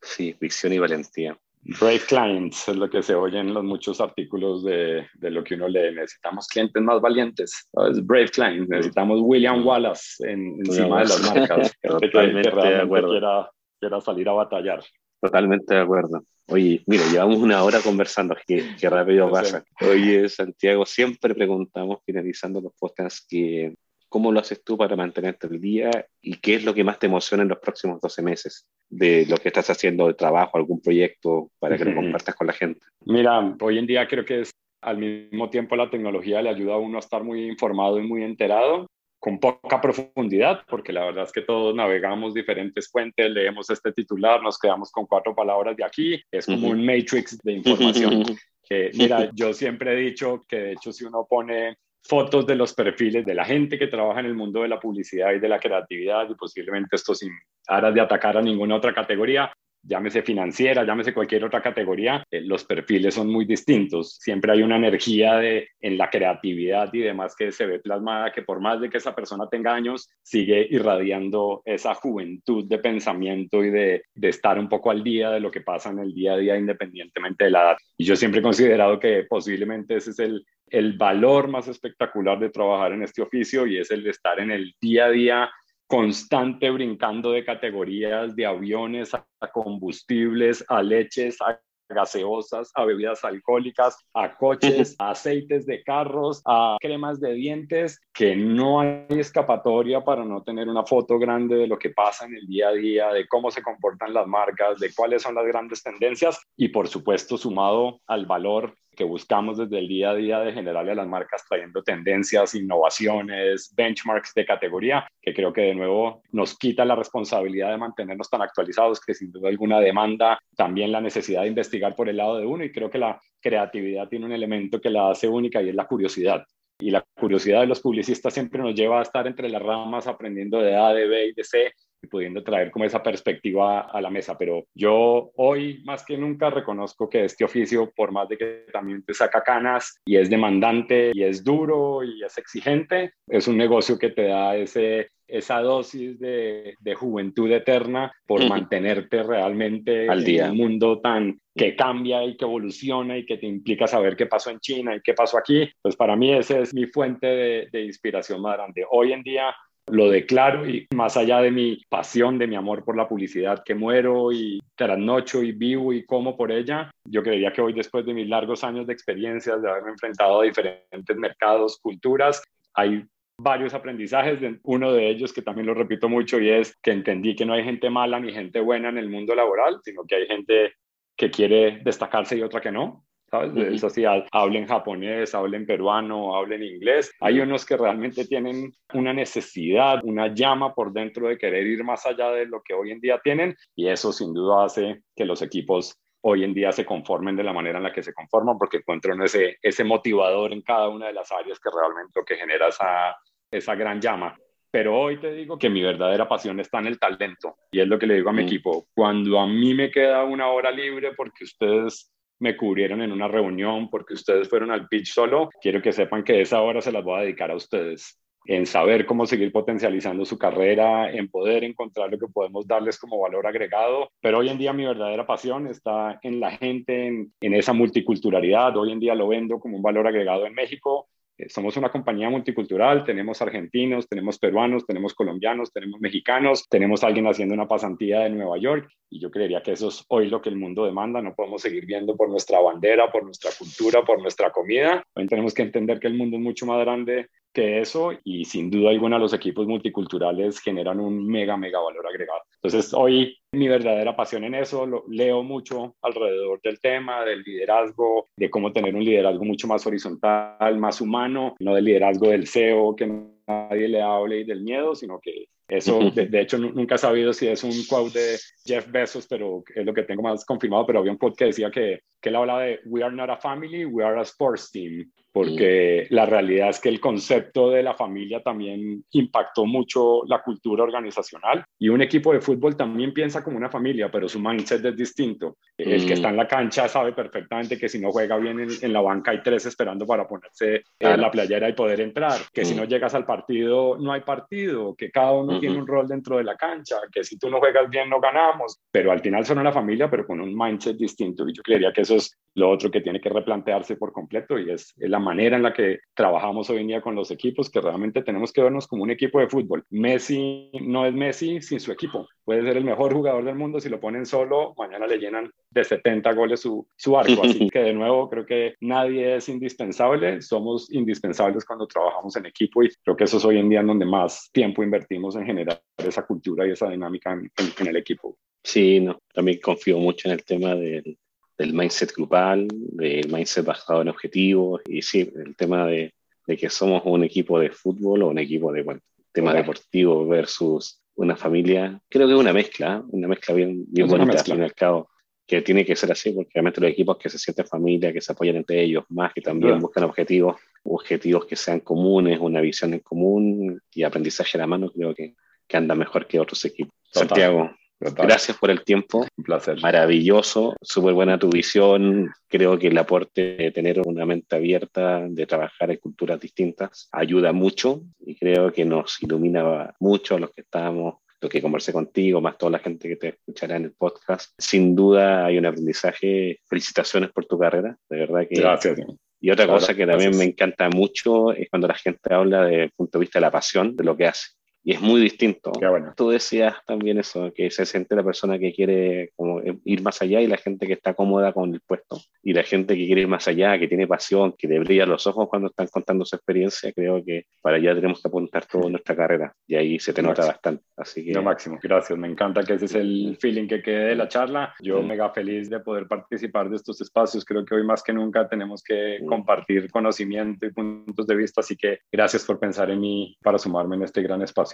sí, visión y valentía. Brave clients es lo que se oye en los muchos artículos de, de lo que uno lee. Necesitamos clientes más valientes. Es brave clients. Necesitamos William Wallace en, encima de las marcas. Totalmente de acuerdo. Quiera, quiera, salir a batallar. Totalmente de acuerdo. Oye, mira, llevamos una hora conversando, qué, qué rápido pasa. Oye, Santiago, siempre preguntamos, finalizando los podcasts, que ¿Cómo lo haces tú para mantenerte el día? ¿Y qué es lo que más te emociona en los próximos 12 meses de lo que estás haciendo de trabajo, algún proyecto para que lo compartas con la gente? Mira, hoy en día creo que es al mismo tiempo la tecnología le ayuda a uno a estar muy informado y muy enterado, con poca profundidad, porque la verdad es que todos navegamos diferentes fuentes, leemos este titular, nos quedamos con cuatro palabras de aquí, es como un matrix de información. que, mira, yo siempre he dicho que de hecho si uno pone fotos de los perfiles de la gente que trabaja en el mundo de la publicidad y de la creatividad y posiblemente esto sin aras de atacar a ninguna otra categoría, llámese financiera, llámese cualquier otra categoría, eh, los perfiles son muy distintos. Siempre hay una energía de, en la creatividad y demás que se ve plasmada, que por más de que esa persona tenga años, sigue irradiando esa juventud de pensamiento y de, de estar un poco al día de lo que pasa en el día a día independientemente de la edad. Y yo siempre he considerado que posiblemente ese es el, el valor más espectacular de trabajar en este oficio y es el de estar en el día a día constante brincando de categorías de aviones a combustibles, a leches, a gaseosas, a bebidas alcohólicas, a coches, a aceites de carros, a cremas de dientes, que no hay escapatoria para no tener una foto grande de lo que pasa en el día a día, de cómo se comportan las marcas, de cuáles son las grandes tendencias. Y por supuesto sumado al valor que buscamos desde el día a día de generarle a las marcas trayendo tendencias, innovaciones, benchmarks de categoría, que creo que de nuevo nos quita la responsabilidad de mantenernos tan actualizados, que sin duda alguna demanda también la necesidad de investigar por el lado de uno y creo que la creatividad tiene un elemento que la hace única y es la curiosidad. Y la curiosidad de los publicistas siempre nos lleva a estar entre las ramas aprendiendo de A, de B y de C pudiendo traer como esa perspectiva a la mesa. Pero yo hoy más que nunca reconozco que este oficio, por más de que también te saca canas y es demandante y es duro y es exigente, es un negocio que te da ese esa dosis de, de juventud eterna por mantenerte realmente Al día. en un mundo tan que cambia y que evoluciona y que te implica saber qué pasó en China y qué pasó aquí. Pues para mí esa es mi fuente de, de inspiración más grande. Hoy en día lo declaro y más allá de mi pasión, de mi amor por la publicidad, que muero y trasnocho y vivo y como por ella, yo creería que hoy después de mis largos años de experiencias, de haberme enfrentado a diferentes mercados, culturas, hay varios aprendizajes, uno de ellos que también lo repito mucho y es que entendí que no hay gente mala ni gente buena en el mundo laboral, sino que hay gente que quiere destacarse y otra que no. ¿Sabes? De sociedad, hablen japonés, hablen peruano, hablen inglés. Hay unos que realmente tienen una necesidad, una llama por dentro de querer ir más allá de lo que hoy en día tienen y eso sin duda hace que los equipos hoy en día se conformen de la manera en la que se conforman porque encuentran ese, ese motivador en cada una de las áreas que realmente lo que genera esa, esa gran llama. Pero hoy te digo que mi verdadera pasión está en el talento y es lo que le digo a mi equipo. Cuando a mí me queda una hora libre porque ustedes me cubrieron en una reunión porque ustedes fueron al pitch solo, quiero que sepan que esa hora se las voy a dedicar a ustedes en saber cómo seguir potencializando su carrera, en poder encontrar lo que podemos darles como valor agregado. Pero hoy en día mi verdadera pasión está en la gente, en, en esa multiculturalidad. Hoy en día lo vendo como un valor agregado en México somos una compañía multicultural, tenemos argentinos, tenemos peruanos, tenemos colombianos, tenemos mexicanos, tenemos alguien haciendo una pasantía de Nueva York y yo creería que eso es hoy lo que el mundo demanda, no podemos seguir viendo por nuestra bandera, por nuestra cultura, por nuestra comida, hoy tenemos que entender que el mundo es mucho más grande que eso y sin duda alguna los equipos multiculturales generan un mega, mega valor agregado. Entonces hoy mi verdadera pasión en eso, lo, leo mucho alrededor del tema, del liderazgo, de cómo tener un liderazgo mucho más horizontal, más humano, no del liderazgo del CEO que nadie le hable y del miedo, sino que Eso, de, hecho, nunca he sabido si es un quote de Jeff Bezos, pero es lo que tengo más confirmado, pero había un quote que decía que, que él hablaba de We are not a family, we are a sports team porque la realidad es que el concepto de la familia también impactó mucho la cultura organizacional. Y un equipo de fútbol también piensa como una familia, pero su mindset es distinto. El que está en la cancha sabe perfectamente que si no juega bien en, la banca hay tres esperando para ponerse en la playera y poder entrar, que si no llegas al partido no hay partido, que cada uno tiene un rol dentro de la cancha, que si tú no juegas bien no ganamos, pero al final son una familia pero con un mindset distinto. Y yo creería que eso es lo otro que tiene que replantearse por completo y es, es la manera en la que trabajamos hoy en día con los equipos, que realmente tenemos que vernos como un equipo de fútbol. Messi no es Messi sin su equipo. Puede ser el mejor jugador del mundo, si lo ponen solo, mañana le llenan de 70 goles su, su arco. Así que de nuevo, creo que nadie es indispensable, somos indispensables cuando trabajamos en equipo y creo que eso es hoy en día en donde más tiempo invertimos en generar esa cultura y esa dinámica en, en el equipo. Sí, no, también confío mucho en el tema del, del mindset grupal, del mindset basado en objetivos y sí, el tema de, de que somos un equipo de fútbol o un equipo de bueno, tema deportivo versus una familia, creo que es una mezcla, ¿eh? una mezcla bien, bien bonita al fin y al cabo, que tiene que ser así, porque realmente los equipos que se sienten familia, que se apoyan entre ellos, más que también buscan objetivos, objetivos que sean comunes, una visión en común y aprendizaje a la mano, creo que, que anda mejor que otros equipos. Santiago, Gracias por el tiempo. Un placer. Maravilloso, súper buena tu visión. Creo que el aporte de tener una mente abierta, de trabajar en culturas distintas, ayuda mucho y creo que nos ilumina mucho a los que estamos lo que conversé contigo, más toda la gente que te escuchará en el podcast. Sin duda hay un aprendizaje. Felicitaciones por tu carrera, de verdad que... Gracias. Y otra cosa que también me encanta mucho es cuando la gente habla desde el punto de vista de la pasión de lo que hace y es muy distinto. bueno. Tú decías también eso, que se siente la persona que quiere como ir más allá y la gente que está cómoda con el puesto. Y la gente que quiere ir más allá, que tiene pasión, que le brilla los ojos cuando están contando su experiencia, creo que para allá tenemos que apuntar toda nuestra carrera. Y ahí se te nota bastante. Así que... Lo máximo, gracias. Me encanta que ese es el feeling que quede de la charla. Yo mm. mega feliz de poder participar de estos espacios. Creo que hoy más que nunca tenemos que mm. compartir conocimiento y puntos de vista. Así que gracias por pensar en mí para sumarme en este gran espacio.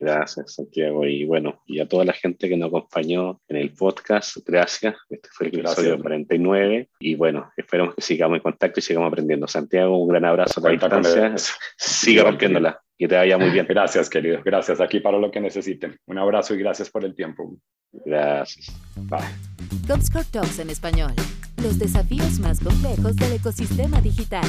Gracias, Santiago. Y bueno, y a toda la gente que nos acompañó en el podcast, gracias. Este fue el episodio 49. Y bueno, esperamos que sigamos en contacto y sigamos aprendiendo. Santiago, un gran abrazo a la distancia. Sigue rompiéndola. Que te vaya muy bien. Gracias, querido. Gracias. Aquí para lo que necesiten. Un abrazo y gracias por el tiempo. Gracias. Bye. Talks en español. Los desafíos más complejos del ecosistema digital.